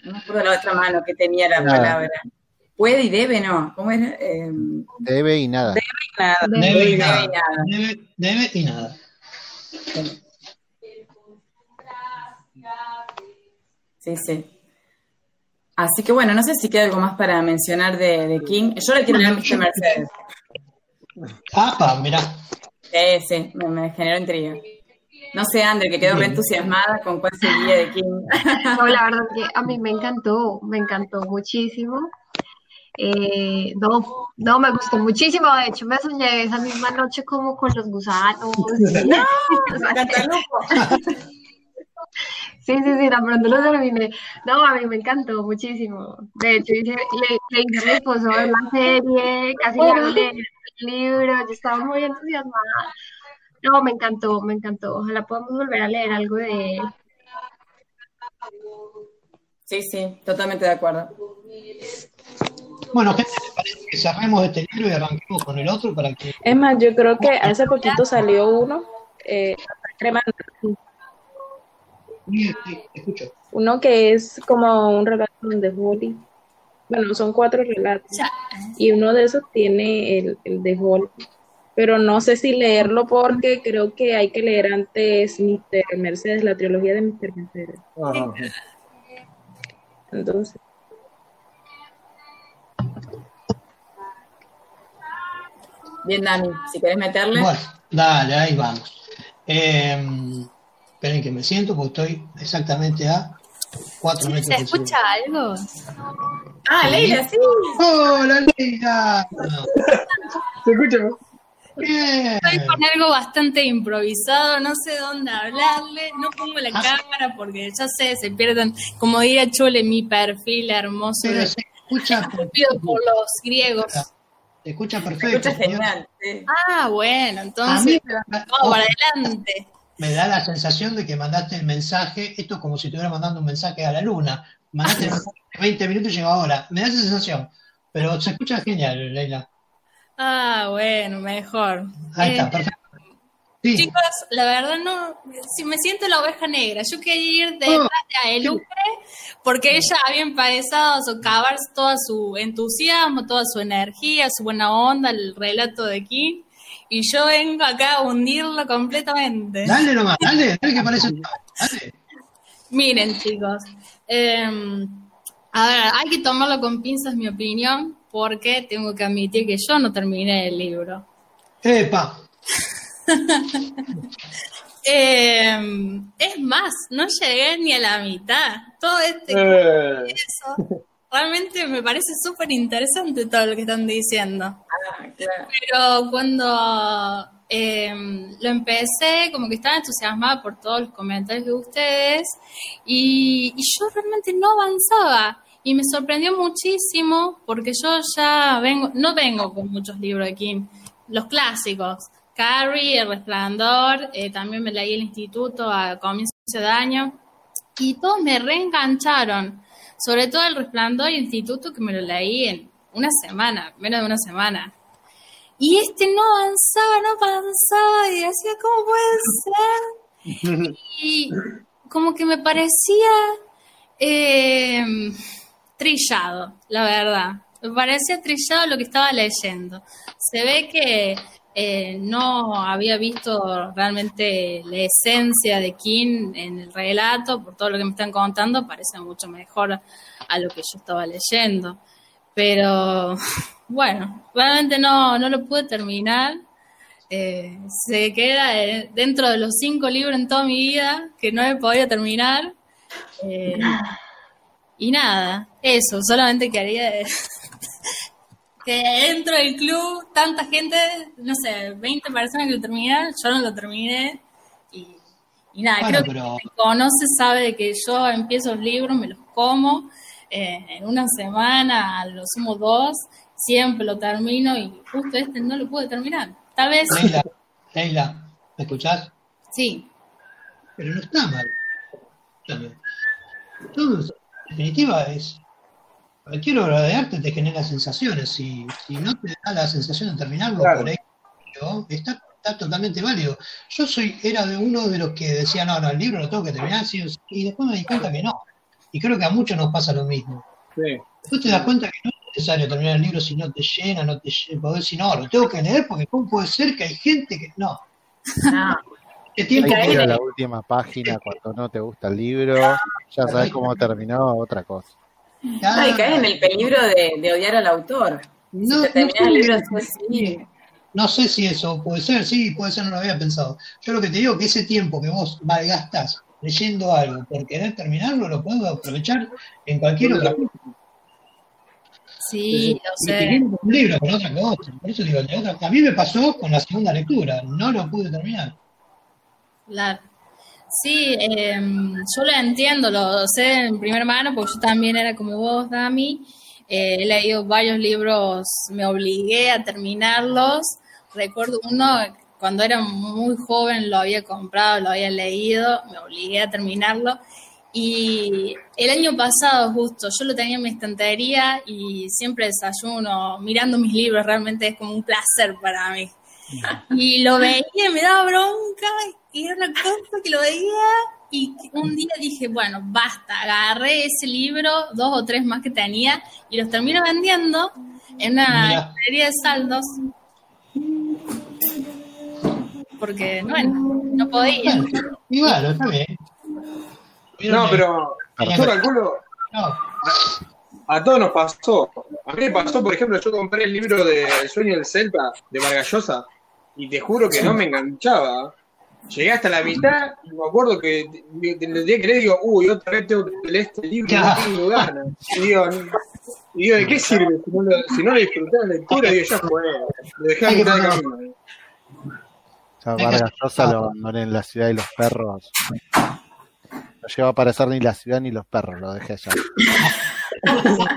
no me acuerdo la otra mano que tenía la nada. palabra. Puede y debe, no. ¿Cómo era? Eh, debe y nada. Debe y nada. Debe, debe y nada. Debe, debe y nada. Sí, sí. Así que bueno, no sé si queda algo más para mencionar de, de King. Yo le quiero leer a Mr. Mercedes. Papa, mirá. Sí, sí, me, me generó intriga. No sé, André, que quedó re entusiasmada con cuál sería de King. No, la verdad que a mí me encantó, me encantó muchísimo. Eh, no, no, me gustó muchísimo. De hecho, me soñé esa misma noche como con los gusanos. ¡No! Sí, sí, sí, tan pronto lo terminé. No, a mí me encantó muchísimo. De hecho, hice, le, le hice a mi esposo ver la serie, casi le leí el libro, yo estaba muy entusiasmada. No, me encantó, me encantó. Ojalá podamos volver a leer algo de él. Sí, sí, totalmente de acuerdo. Bueno, gente, ¿te parece que cerremos este libro y arranquemos con el otro para que... Es más, yo creo que hace poquito salió uno, eh, Sí, sí, escucho. uno que es como un relato de Holly. Bueno, son cuatro relatos. Y uno de esos tiene el, el de Holly. Pero no sé si leerlo porque creo que hay que leer antes Mr. Mercedes, la trilogía de Mr. Mercedes. Ajá. Entonces, Bien, Dani, si querés meterle. Bueno, dale, ahí vamos. Eh, esperen que me siento porque estoy exactamente a cuatro metros ¿Se escucha algo? Ah, Leila, sí. ¡Hola, Leila! ¿Se escucha? Estoy con algo bastante improvisado, no sé dónde hablarle, no pongo la Ah. cámara porque ya sé, se pierden, como diría Chule, mi perfil hermoso Pero de se escucha, por los griegos. se escucha Se perfecto. escucha genial. sí. Ah, bueno, entonces mí me da, vamos para adelante. me da la sensación de que mandaste el mensaje, esto es como si estuviera mandando un mensaje a la luna. Mandaste el mensaje de 20 minutos y llegó ahora. Me da esa sensación. Pero se escucha genial, Leila. Ah, bueno, mejor. Ahí Eh, está, perfecto. Sí, Chicos, la verdad no, si me siento la oveja negra, yo quería ir de Aelucre porque ella había empezado a socavar todo su entusiasmo, toda su energía, su buena onda, el relato de King, y yo vengo acá a hundirlo completamente. dale nomás, dale, dale que parece. Dale. Miren, chicos, eh, a ver, hay que tomarlo con pinzas, mi opinión, porque tengo que admitir que yo no terminé el libro. Epa, Eh, es más, no llegué ni a la mitad. Todo este Eh, eso, realmente me parece súper interesante todo lo que están diciendo. Ah, claro. Pero cuando eh, lo empecé, como que estaba entusiasmada por todos los comentarios de ustedes y, y yo realmente no avanzaba. Y me sorprendió muchísimo porque yo ya vengo, no vengo con muchos libros de Kim, los clásicos. Carrie, El Resplandor, eh, también me leí El Instituto a comienzo de año y todos me reengancharon. Sobre todo El Resplandor y El Instituto que me lo leí en una semana, menos de una semana. Y este no avanzaba, no avanzaba y decía, ¿cómo puede ser? Y como que me parecía eh, trillado, la verdad. Me parecía trillado lo que estaba leyendo. Se ve que eh, no había visto realmente la esencia de King en el relato, por todo lo que me están contando, parece mucho mejor a lo que yo estaba leyendo. Pero bueno, realmente no, no lo pude terminar. Eh, se queda eh, dentro de los cinco libros en toda mi vida que no he podido terminar. y nada, eso, solamente quería que dentro del club tanta gente, no sé, 20 personas que lo terminaron, yo no lo terminé. Y, y nada, Bueno, creo que pero- conoce sabe que yo empiezo los libros, me los como eh, en una semana, a lo sumo dos, siempre lo termino y justo este no lo pude terminar. Tal vez, Leila, Leila, ¿me escuchás? sí, Pero no está mal. Escúchame. Definitiva, es. Cualquier obra de arte te genera sensaciones. Si, si no te da la sensación de terminarlo Claro. por ahí, está, está totalmente válido. Yo soy, era de uno de los que decía, no, no, el libro lo tengo que terminar, sí o sí", y después me di cuenta que no. Y creo que a muchos nos pasa lo mismo. sí. Después te das cuenta que no es necesario terminar el libro si no te llena, no te llena, porque si no, lo tengo que leer porque cómo puede ser que hay gente que no. No, ¿Qué Hay tiempo que ir a en la última página cuando no te gusta el libro, ya sabes cómo terminó, otra cosa. no, y caes en el peligro de, de odiar al autor. No, si te terminas no el sé, libro no después, sé. sí. No sé si eso puede ser, sí, puede ser, no lo había pensado. Yo lo que te digo es que ese tiempo que vos malgastás leyendo algo por querer terminarlo, lo puedo aprovechar en cualquier otra cosa. sí, lo Me sé. un libro, con otra cosa. Por eso digo, otra- a mí me pasó con la segunda lectura, no lo pude terminar. Claro. Sí, eh, yo lo entiendo, lo sé en primera mano, porque yo también era como vos, Dami. Eh, he leído varios libros, me obligué a terminarlos. Recuerdo uno, cuando era muy joven lo había comprado, lo había leído, me obligué a terminarlo. Y el año pasado justo yo lo tenía en mi estantería y siempre desayuno mirando mis libros, realmente es como un placer para mí. Y lo veía, me daba bronca y era una cosa que lo veía y un día dije, bueno, basta, agarré ese libro, dos o tres más que tenía y los termino vendiendo en una librería de saldos porque bueno, no podía. Y bueno, está bien. No, pero yo calculo. A, todos nos pasó. A mí me pasó, por ejemplo, yo compré el libro de El sueño del Celta de Vargallosa y te juro que no me enganchaba. Llegué hasta la mitad y me acuerdo que el día que le digo, uy, otra vez tengo que leer este libro, no tengo ganas. Y digo, y digo, ¿de qué sirve si no lo, si no lo disfruté la lectura? Y digo, ya fue, lo dejé a mitad de camino. Ya Vargas Llosa lo abandoné en la ciudad y los perros. No llegó a aparecer ni la ciudad ni los perros, lo dejé allá.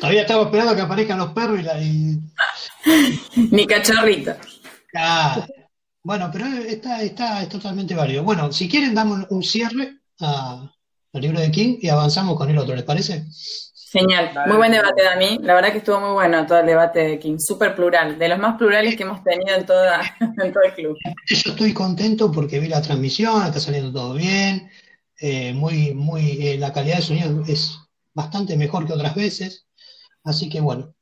Todavía estamos esperando que aparezcan los perros y la. Ni cachorrito. Ah, bueno, pero está, está, es totalmente válido. Bueno, si quieren, damos un cierre al libro de King y avanzamos con el otro, ¿les parece? Genial, muy buen debate, Dani. La verdad que estuvo muy bueno todo el debate de King, súper plural, de los más plurales que hemos tenido en, toda, en todo el club. Yo estoy contento porque vi la transmisión, está saliendo todo bien, eh, muy, muy, eh, la calidad de sonido es bastante mejor que otras veces, así que bueno,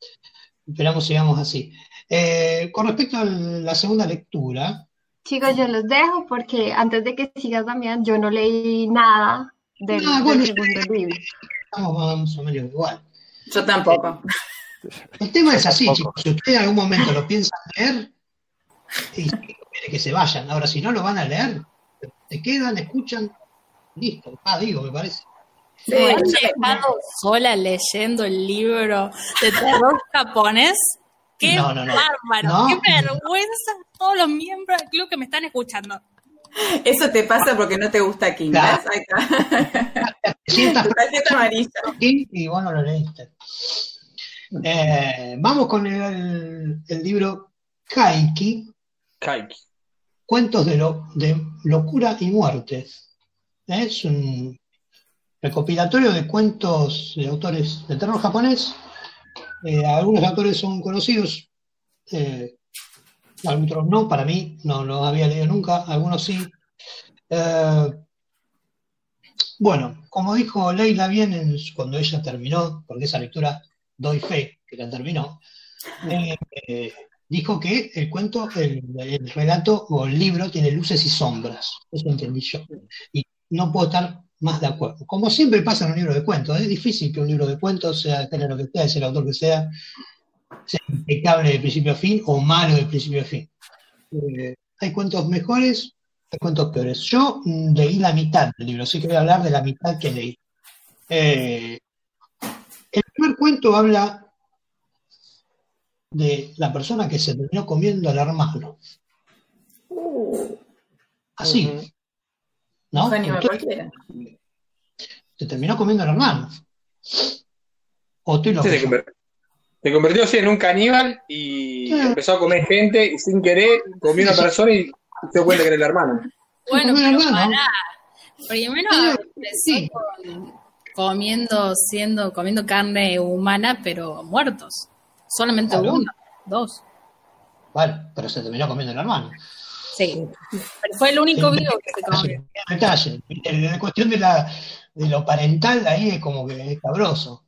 esperamos sigamos así. Eh, con respecto a la segunda lectura. Chicos, yo los dejo porque antes de que sigas también, yo no leí nada del, ah, segundo libro estamos más o menos igual. Yo tampoco. El tema es así, chicos. Si ustedes en algún momento lo piensan leer, y que se vayan. Ahora, si no lo van a leer, se quedan, escuchan, listo. Ah, digo, me parece. Sí, he sola leyendo el libro de terror japonés. ¡Qué bárbaro! ¡Qué vergüenza todos los miembros del club que me están escuchando! Eso te pasa porque no te gusta King. Ahí está. King y vos no lo leíste. Eh, vamos con el, libro Kaiki. Kaiki. Cuentos de, lo, de locura y muerte. Es un recopilatorio de cuentos de autores de terror japonés. Eh, algunos autores son conocidos, eh, otros no, para mí no lo había leído nunca, algunos sí. Eh, bueno, como dijo Leila bien cuando ella terminó, porque esa lectura doy fe que la terminó, eh, dijo que el cuento, el, relato o el libro tiene luces y sombras. Eso entendí yo. Y no puedo estar más de acuerdo. Como siempre pasa en un libro de cuentos, es difícil que un libro de cuentos, sea el lo que sea, el autor que sea, sea impecable de principio a fin o malo de principio a fin. Eh, hay cuentos mejores, hay cuentos peores. Yo mm, leí la mitad del libro, sí que voy a hablar de la mitad que leí. Eh, el primer cuento habla de la persona que se terminó comiendo al hermano. Así. ¿No? se terminó comiendo al hermano. O tú lo se convirtió así en un caníbal y empezó a comer gente y sin querer comió una persona y se dio cuenta que era el hermano. Bueno, pero Primero empezó comiendo, siendo, comiendo carne humana, pero muertos. Solamente uno, dos. Bueno, pero se terminó comiendo el hermano. Sí, pero fue el único vivo que se comió. Detalle. La cuestión de, la, de lo parental ahí es como que es cabroso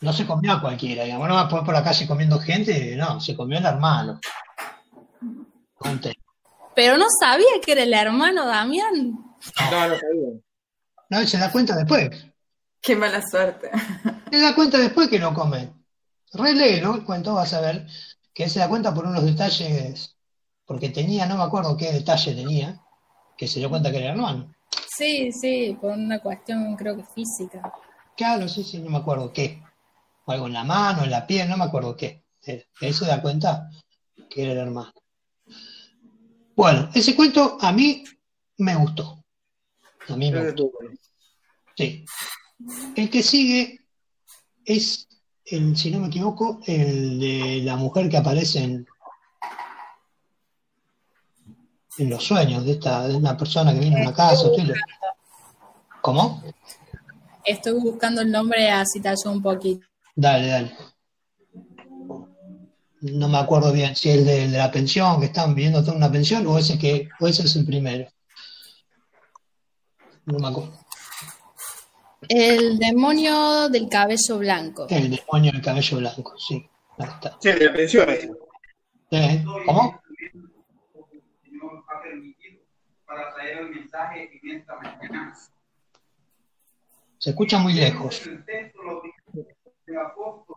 no se comió a cualquiera, digamos, no va por, por la calle comiendo gente, no, se comió el hermano. Pero no sabía que era el hermano Damián. No, no sabía. No, se da cuenta después. Qué mala suerte. Se da cuenta después que no come. Reléelo el cuento, vas a ver que se da cuenta por unos detalles, porque tenía, no me acuerdo qué detalle tenía, que se dio cuenta que era hermano. Sí, sí, por una cuestión creo que física. Claro, sí, sí, no me acuerdo qué o algo en la mano, en la piel, no me acuerdo qué. Ahí se da cuenta que era el hermano. Bueno, ese cuento a mí me gustó. A mí me gustó. Sí. El que sigue es, el, si no me equivoco, el de la mujer que aparece en, en los sueños de esta de una persona que viene a una casa. ¿Cómo? Estoy buscando el nombre así te un poquito. Dale, dale. No me acuerdo bien si es el de, de la pensión, que están pidiendo toda una pensión, o ese que, o ese es el primero. No me acuerdo. El demonio del cabello blanco. El demonio del cabello blanco, sí. Ahí está. Sí, de pensiones. Eh, ¿Cómo? Para traer el mensaje en esta mañana. Se escucha muy lejos. El texto lo dice el apóstol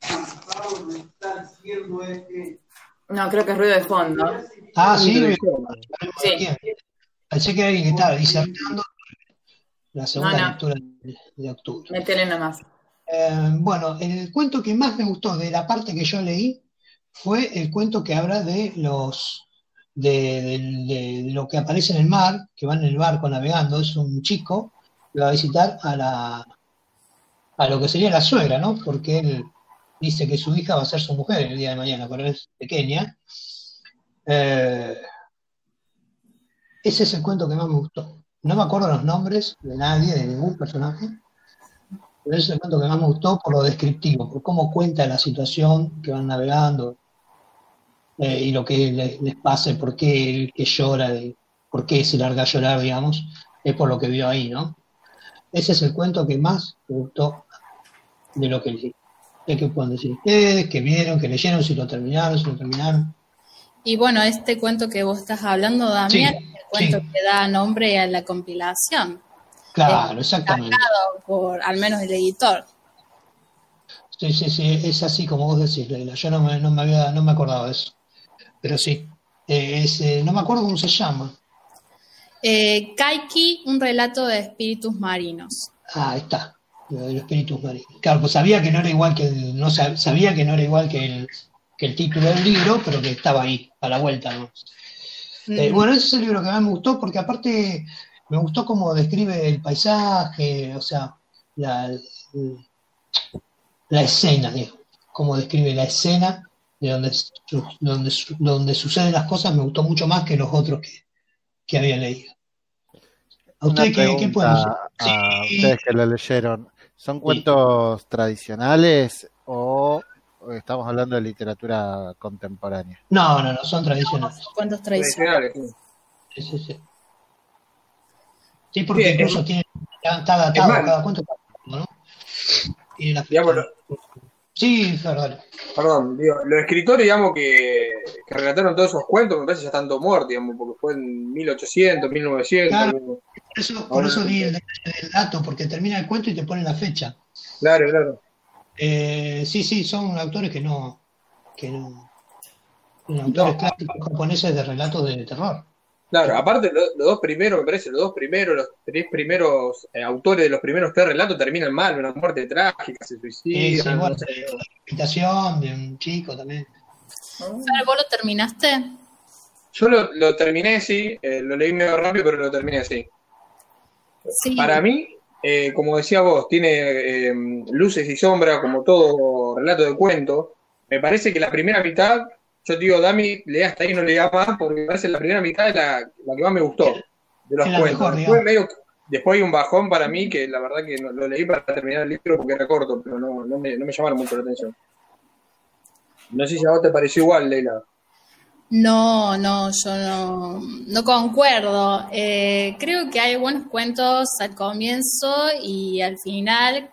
San Pablo nos está diciendo es que No, creo que es ruido de fondo. Ah, sí. Sí. Pensé que era alguien que estaba disertando la segunda No, no. lectura de, de octubre. Métele nomás. Eh, bueno, el cuento que más me gustó de la parte que yo leí fue el cuento que habla de los de, de- de lo que aparece en el mar, que va en el barco navegando, es un chico que va a visitar a la a lo que sería la suegra, ¿no? Porque él dice que su hija va a ser su mujer el día de mañana, pero es pequeña. Eh, ese es el cuento que más me gustó. No me acuerdo los nombres de nadie, de ningún personaje, pero ese es el cuento que más me gustó por lo descriptivo, por cómo cuenta la situación que van navegando eh, y lo que les, les pasa, por qué el que llora, por qué se larga a llorar, digamos, es por lo que vio ahí, ¿no? Ese es el cuento que más me gustó de lo que leí. ¿Qué pueden decir ustedes? ¿Qué vieron? ¿Qué leyeron? ¿Si lo terminaron? ¿Si lo terminaron? Y bueno, este cuento que vos estás hablando, Damián, Sí, es el cuento sí. que da nombre a la compilación, Claro, exactamente. por al menos el editor. Sí, sí, sí, es así como vos decís, Leila. Yo no me, no me había, no me acordaba de eso. Pero sí, eh, es, eh, no me acuerdo cómo se llama. Eh, Kaiki, un relato de espíritus marinos. Ah, ahí está, lo de los espíritus marinos. Claro, pues sabía que no era igual que el, no sab- sabía que no era igual que el, que el título del libro, pero que estaba ahí, a la vuelta, ¿no? Eh, Mm, bueno, ese es el libro que más me gustó porque aparte me gustó cómo describe el paisaje, o sea, la, la escena, digo, cómo describe la escena de donde, donde, donde suceden las cosas, me gustó mucho más que los otros que, que había leído. ¿A ustedes qué, qué pueden decir? pregunta a Sí. ustedes que lo leyeron. ¿Son cuentos tradicionales o estamos hablando de literatura contemporánea? No, no, no, son tradicionales. cuentos tradicionales. Sí, sí, sí. Sí, porque Sí, incluso es- tiene, está es más- cada cuento, ¿no? Tiene la Sí, dale. perdón, digo, los escritores, digamos, que, que relataron todos esos cuentos, me parece ya están todos muertos, digamos, porque fue en 1800, 1900. Claro. eso, por eso di el, el dato, porque termina el cuento y te pone la fecha. Claro, claro. Eh, sí, sí, son autores que no, que no, son autores No. clásicos japoneses de relatos de terror. Claro, aparte lo- los, dos primeros, me parece, los dos primeros, los tres primeros eh, autores de los primeros tres relatos terminan mal, una muerte trágica, se Sí, suicidan, sí, bueno, no sé. la invitación de un chico también. ¿Vos lo terminaste? Yo lo, lo terminé, sí, eh, lo leí medio rápido, pero lo terminé, sí. Sí. Para mí, eh, como decía vos, tiene eh, luces y sombras, como todo relato de cuento. Me parece que la primera mitad, yo te digo, Dami, lea hasta ahí, no lea más, porque me parece la primera mitad es la, la que más me gustó de los cuentos. mejor, después, medio, después hay un bajón para mí, que la verdad que no- lo leí para terminar el libro porque era corto, pero no, no, me, no me llamaron mucho la atención. No sé si a vos te pareció igual, Leila. No, no, yo no, no concuerdo. Eh, creo que hay buenos cuentos al comienzo y al final.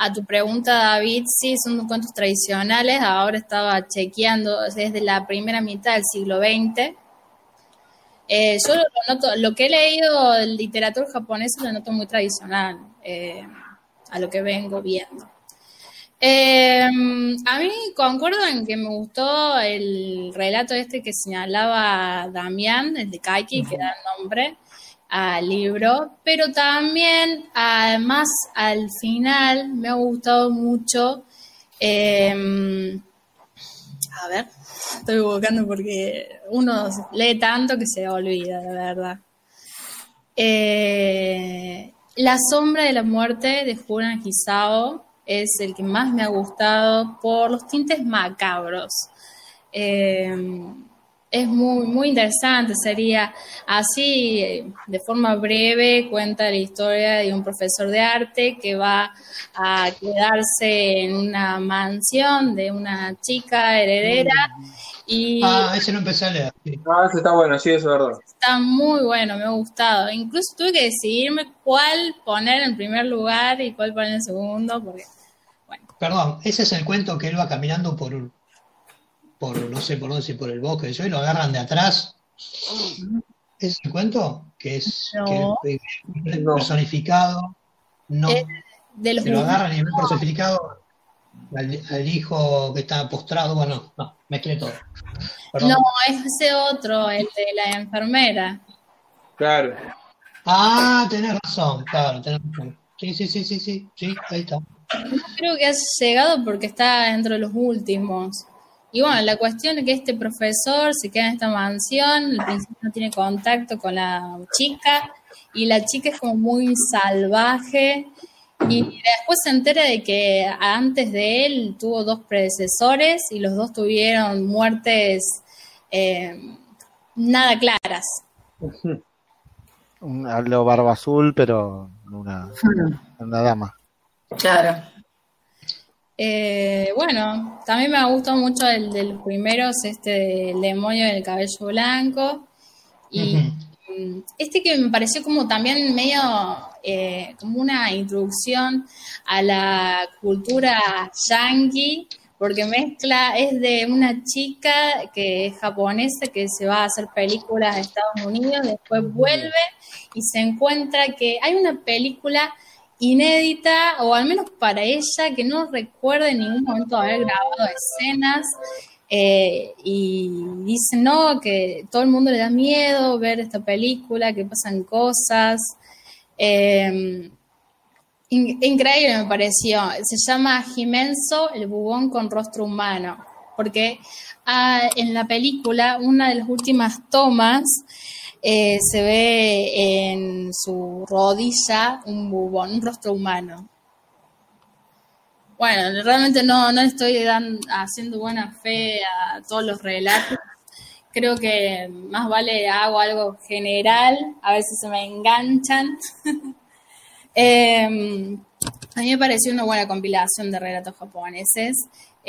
A tu pregunta, David, sí, son cuentos tradicionales. Ahora estaba chequeando desde la primera mitad del siglo XX. Eh, yo lo noto, lo que he leído de literatura japonesa lo noto muy tradicional eh, a lo que vengo viendo. Eh, a mí concuerdo en que me gustó el relato este que señalaba Damián, el de Kaiki, que da nombre al libro, pero también, además, al final me ha gustado mucho. eh, a ver, estoy buscando porque uno lee tanto que se olvida, de verdad. Eh, la sombra de la muerte de Juran Hisao es el que más me ha gustado por los tintes macabros. Eh, es muy, muy interesante. Sería así, eh, de forma breve, cuenta la historia de un profesor de arte que va a quedarse en una mansión de una chica heredera. Y Ah, ese no empecé a leer. Ah, ese está bueno, sí, eso es verdad. está muy bueno, me ha gustado. Incluso tuve que decidirme cuál poner en primer lugar y cuál poner en segundo, porque Perdón, ese es el cuento que él va caminando por, un- por no sé por dónde, si por el bosque, eso, y lo agarran de atrás. ¿Ese es el cuento? Que es No. que es No. personificado. No. Es de los Se lo agarran y ven personificado al, al hijo que está postrado. Bueno, no, mezclé todo. Perdón. No, es ese otro, el de la enfermera. Claro. Ah, tenés razón, claro, tenés razón. Sí, sí, sí, sí, sí, sí, ahí está. Creo que has llegado porque está dentro de los últimos. Y bueno, la cuestión es que este profesor se queda en esta mansión, al principio no tiene contacto con la chica, y la chica es como muy salvaje, y después se entera de que antes de él tuvo dos predecesores y los dos tuvieron muertes eh, nada claras. Un, hablo barba azul, pero una, una dama. Claro. Eh, bueno, también me ha gustado mucho el de los primeros, este del demonio del cabello blanco. Y mm, este que me pareció como también medio eh, como una introducción a la cultura yankee, porque mezcla, es de una chica que es japonesa que se va a hacer películas a Estados Unidos, después vuelve y se encuentra que hay una película inédita, o al menos para ella, que no recuerda en ningún momento haber grabado escenas. eh, y dice, no, que todo el mundo le da miedo ver esta película, que pasan cosas. In- increíble me pareció. Se llama Jimenso, el bubón con rostro humano, porque ah, en la película, una de las últimas tomas, eh, se ve en su rodilla un bubón, un rostro humano. Bueno, realmente no, no estoy haciendo buena fe a todos los relatos. Creo que más vale hago algo general, a veces se me enganchan. Eh, a mí me pareció una buena compilación de relatos japoneses.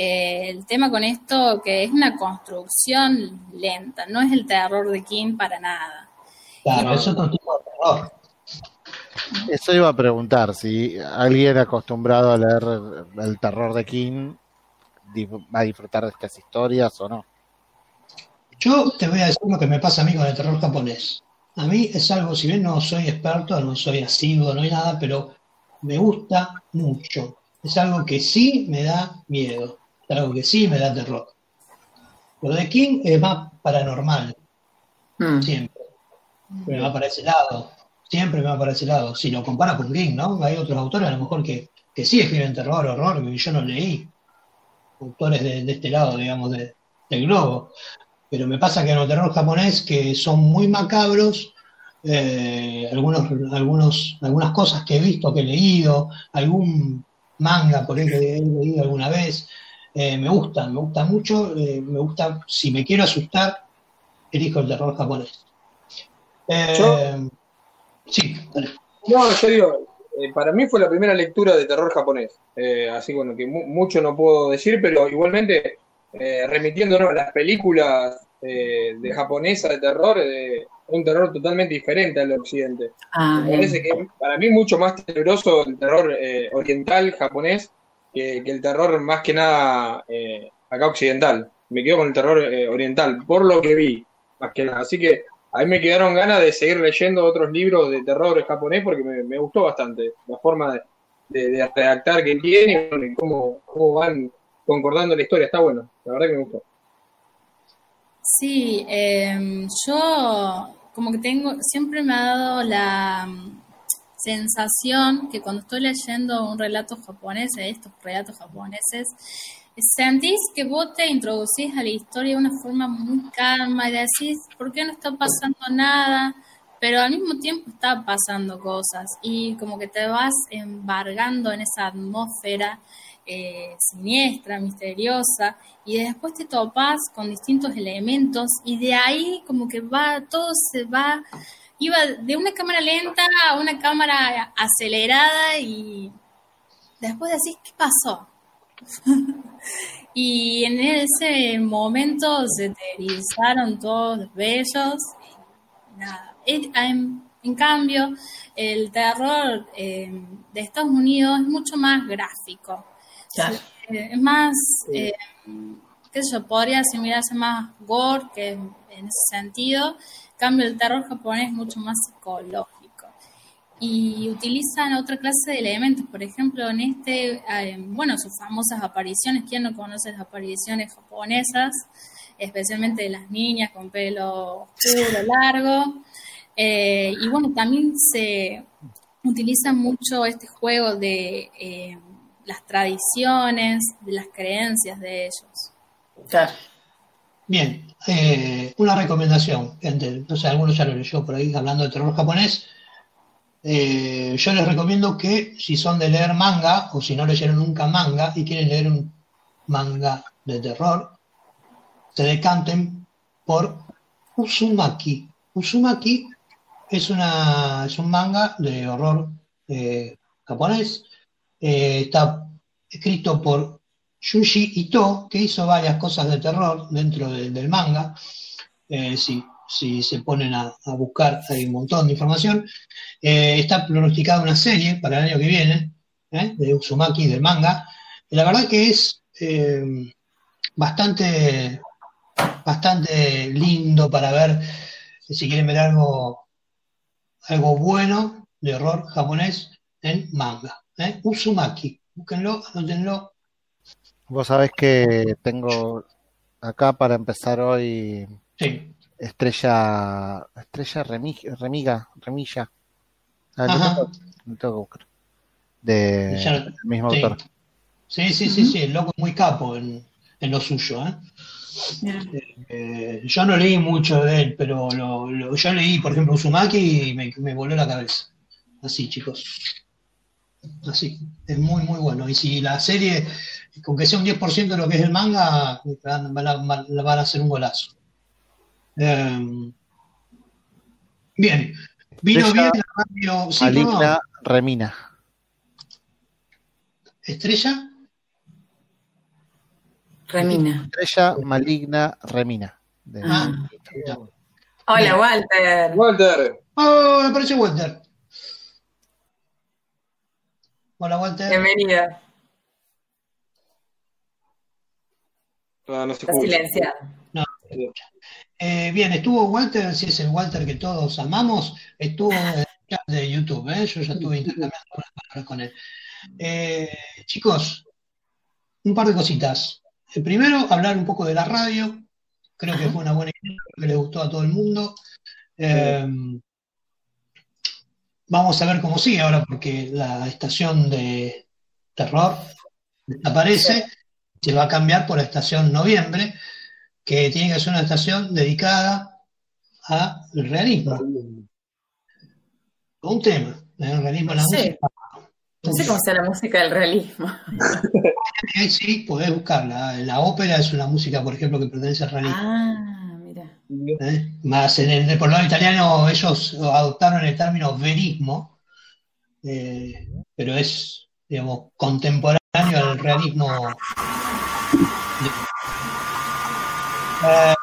Eh, el tema con esto que es una construcción lenta, no es el terror de Kim para nada. Claro, es otro tipo de terror. Eso iba a preguntar, si alguien acostumbrado a leer el terror de King va a disfrutar de estas historias o no. Yo te voy a decir lo que me pasa a mí con el terror japonés. A mí es algo, si bien no soy experto, no soy asiduo, no hay nada, pero me gusta mucho. Es algo que sí me da miedo, es algo que sí me da terror. Lo de King es más paranormal, Mm. siempre. Me va para ese lado, siempre me va para ese lado. Si lo compara con King, ¿no? Hay otros autores a lo mejor que, que sí escriben terror, horror, que yo no leí. Autores de, de este lado, digamos, de- del globo. Pero me pasa que en el terror japonés, que son muy macabros, eh, algunos, algunos, algunas cosas que he visto, que he leído, algún manga por ahí que he leído alguna vez, eh, me gustan, me gusta mucho, eh, me gusta, si me quiero asustar, elijo el terror japonés. Eh, sí, dale. No, yo digo, eh, para mí fue la primera lectura de terror japonés. Eh, así bueno, que mu- mucho no puedo decir, pero igualmente eh, remitiéndonos a las películas eh, de japonesa de terror, eh, un terror totalmente diferente al occidente. Ah, Me parece que para mí mucho más tenebroso el terror eh, oriental japonés que, que el terror más que nada eh, acá occidental. Me quedo con el terror eh, oriental, por lo que vi, más que nada. Así que a mí me quedaron ganas de seguir leyendo otros libros de terror japonés porque me, gustó bastante la forma de, de- redactar que tiene y cómo, cómo van concordando la historia. Está bueno, la verdad que me gustó. Sí, eh, yo como que tengo, siempre me ha dado la sensación que cuando estoy leyendo un relato japonés, de estos relatos japoneses, sentís que vos te introducís a la historia de una forma muy calma y decís, ¿por qué no está pasando nada? Pero al mismo tiempo está pasando cosas y como que te vas embargando en esa atmósfera eh, siniestra, misteriosa, y después te topas con distintos elementos, y de ahí como que va, todo se va, iba de una cámara lenta a una cámara acelerada, y después decís, ¿qué pasó? y en ese momento se te erizaron todos bellos, y nada. En, en cambio, el terror eh, de Estados Unidos es mucho más gráfico. Eh, es más, eh, qué sé yo, podría asimilarse más gore que en ese sentido. En cambio, el terror japonés es mucho más psicológico. Y utilizan otra clase de elementos. Por ejemplo, en este, bueno, sus famosas apariciones. ¿Quién no conoce las apariciones japonesas? Especialmente de las niñas con pelo oscuro, largo. Eh, y bueno, también se utiliza mucho este juego de eh, las tradiciones, de las creencias de ellos. Claro. Bien, eh, una recomendación, no sé, algunos ya lo leyó por ahí hablando de terror japonés. yo les recomiendo que si son de leer manga o si no leyeron nunca manga y quieren leer un manga de terror, se decanten por Uzumaki. Uzumaki es, una, es un manga de horror eh, japonés. Eh, está escrito por Yuji Ito, que hizo varias cosas de terror dentro del manga. Eh, si, se ponen a, buscar, hay un montón de información. está pronosticada una serie para el año que viene, de Uzumaki, del manga. La verdad que es bastante, bastante lindo para ver si quieren ver algo algo bueno de horror japonés en manga. ¿eh? Uzumaki, búsquenlo, anótenlo. Vos sabés que tengo acá para empezar hoy Estrella Estrella Remiga, Remilla. Ah, tengo, que De mismo autor. Sí, sí, sí, sí, el loco es muy capo en, en lo suyo. ¿eh? Eh, yo no leí mucho de él, pero lo, yo leí, por ejemplo, Uzumaki y me, me voló la cabeza. Así, chicos. Así, es muy, muy bueno. Y si la serie, con que sea un 10% de lo que es el manga, van a, van a hacer un golazo. Em, bien, vino bien la radio. Maligna Remina. ¿Estrella? Remina. Estrella maligna Remina. Ah. Hola, Walter. Walter. Oh, me parece Walter. Hola, Walter. Bienvenida. Ah, no Está silenciado. No, eh, bien, estuvo Walter, si es el Walter que todos amamos, estuvo en el chat de YouTube, ¿eh? yo ya estuve intercambiando unas palabras con él. Eh, chicos, un par de cositas. Eh, primero, hablar un poco de la radio. Creo que fue una buena idea, que le gustó a todo el mundo. Eh, vamos a ver cómo sigue ahora, porque la estación de terror desaparece. Se va a cambiar por la estación noviembre, que tiene que ser una estación dedicada al realismo. Un tema, el realismo en la música no sé cómo sea la música del realismo. sí, podés buscarla. La ópera es una música, por ejemplo, que pertenece al realismo. Ah. ¿Eh? Más en el, lado italiano ellos adoptaron el término verismo, eh, pero es, digamos, contemporáneo al realismo. Eh,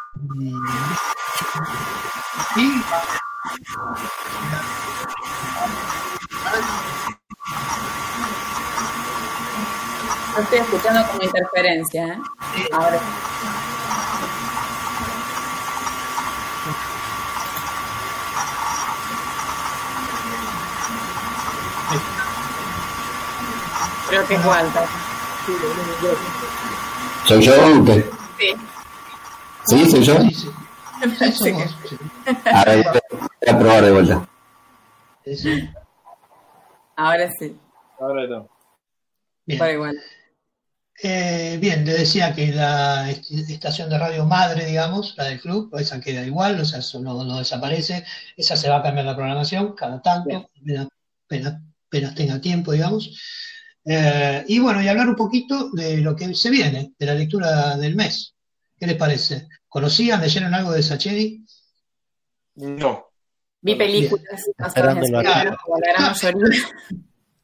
estoy escuchando como interferencia, ¿eh? Ahora. Creo que es Walter. ¿Soy yo o usted? Sí. ¿Sí? ¿Soy yo? Sí, A ver, voy a probar de vuelta. Ahora sí. Ahora no. Bien. igual. Eh, bien, le decía que la estación de radio madre, digamos, la del club, esa queda igual, o sea, eso no, desaparece, esa se va a cambiar la programación cada tanto, apenas, tenga tiempo, digamos. Eh, y bueno, y hablar un poquito de lo que se viene, de la lectura del mes. ¿Qué les parece? ¿Conocían, leyeron algo de Sacheri? No. Vi películas.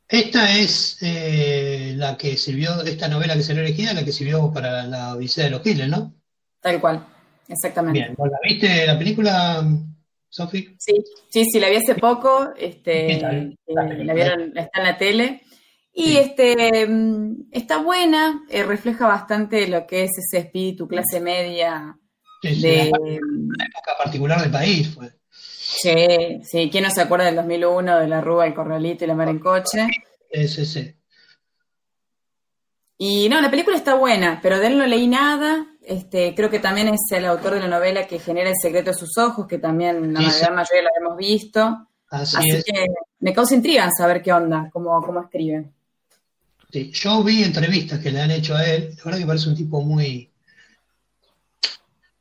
Esta es eh, la que sirvió, esta novela que salió elegida, la que sirvió para la Odisea de los Giles, ¿no? Tal cual, exactamente. Bien, ¿vos la viste la película, Sofi? Sí, sí, sí, la vi hace poco, este, ¿Qué tal? eh, la vieron, está en la tele. Y Sí. este mm, está buena, eh, refleja bastante lo que es ese espíritu clase media Sí, sí, de, una época particular del país fue. sí, sí, ¿quién no se acuerda del 2001, de la Rúa, el Corralito y la Mar en Coche? Sí, sí. Y no, la película está buena, pero de él no leí nada. Este, creo que también es el autor de la novela que genera El secreto de sus ojos, que también la Sí, sí. mayoría la hemos visto. Así, Así es. que me causa intriga saber qué onda, cómo, cómo escribe. Sí, yo vi entrevistas que le han hecho a él, la verdad que parece un tipo muy,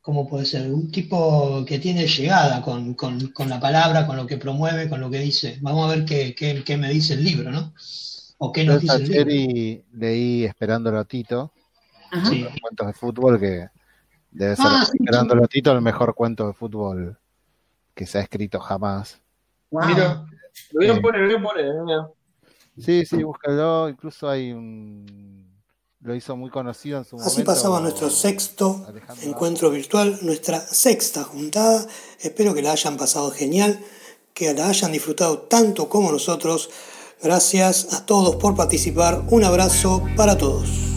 ¿cómo puede ser? Un tipo que tiene llegada con, con- con la palabra, con lo que promueve, con lo que dice. Vamos a ver qué, qué- qué me dice el libro, ¿no? O qué nos dice el libro. leí Esperándolo a Tito. Sí. los cuentos de fútbol, que debe ser Ah, sí, Esperándolo a Tito el mejor cuento de fútbol que se ha escrito jamás. Wow. Mira, lo Sí. poner, lo a poner. mira. Sí, sí, búscalo. Incluso hay un. Lo hizo muy conocido en su momento. Así pasaba nuestro sexto Alejandro encuentro virtual, nuestra sexta juntada. Espero que la hayan pasado genial, que la hayan disfrutado tanto como nosotros. Gracias a todos por participar. Un abrazo para todos.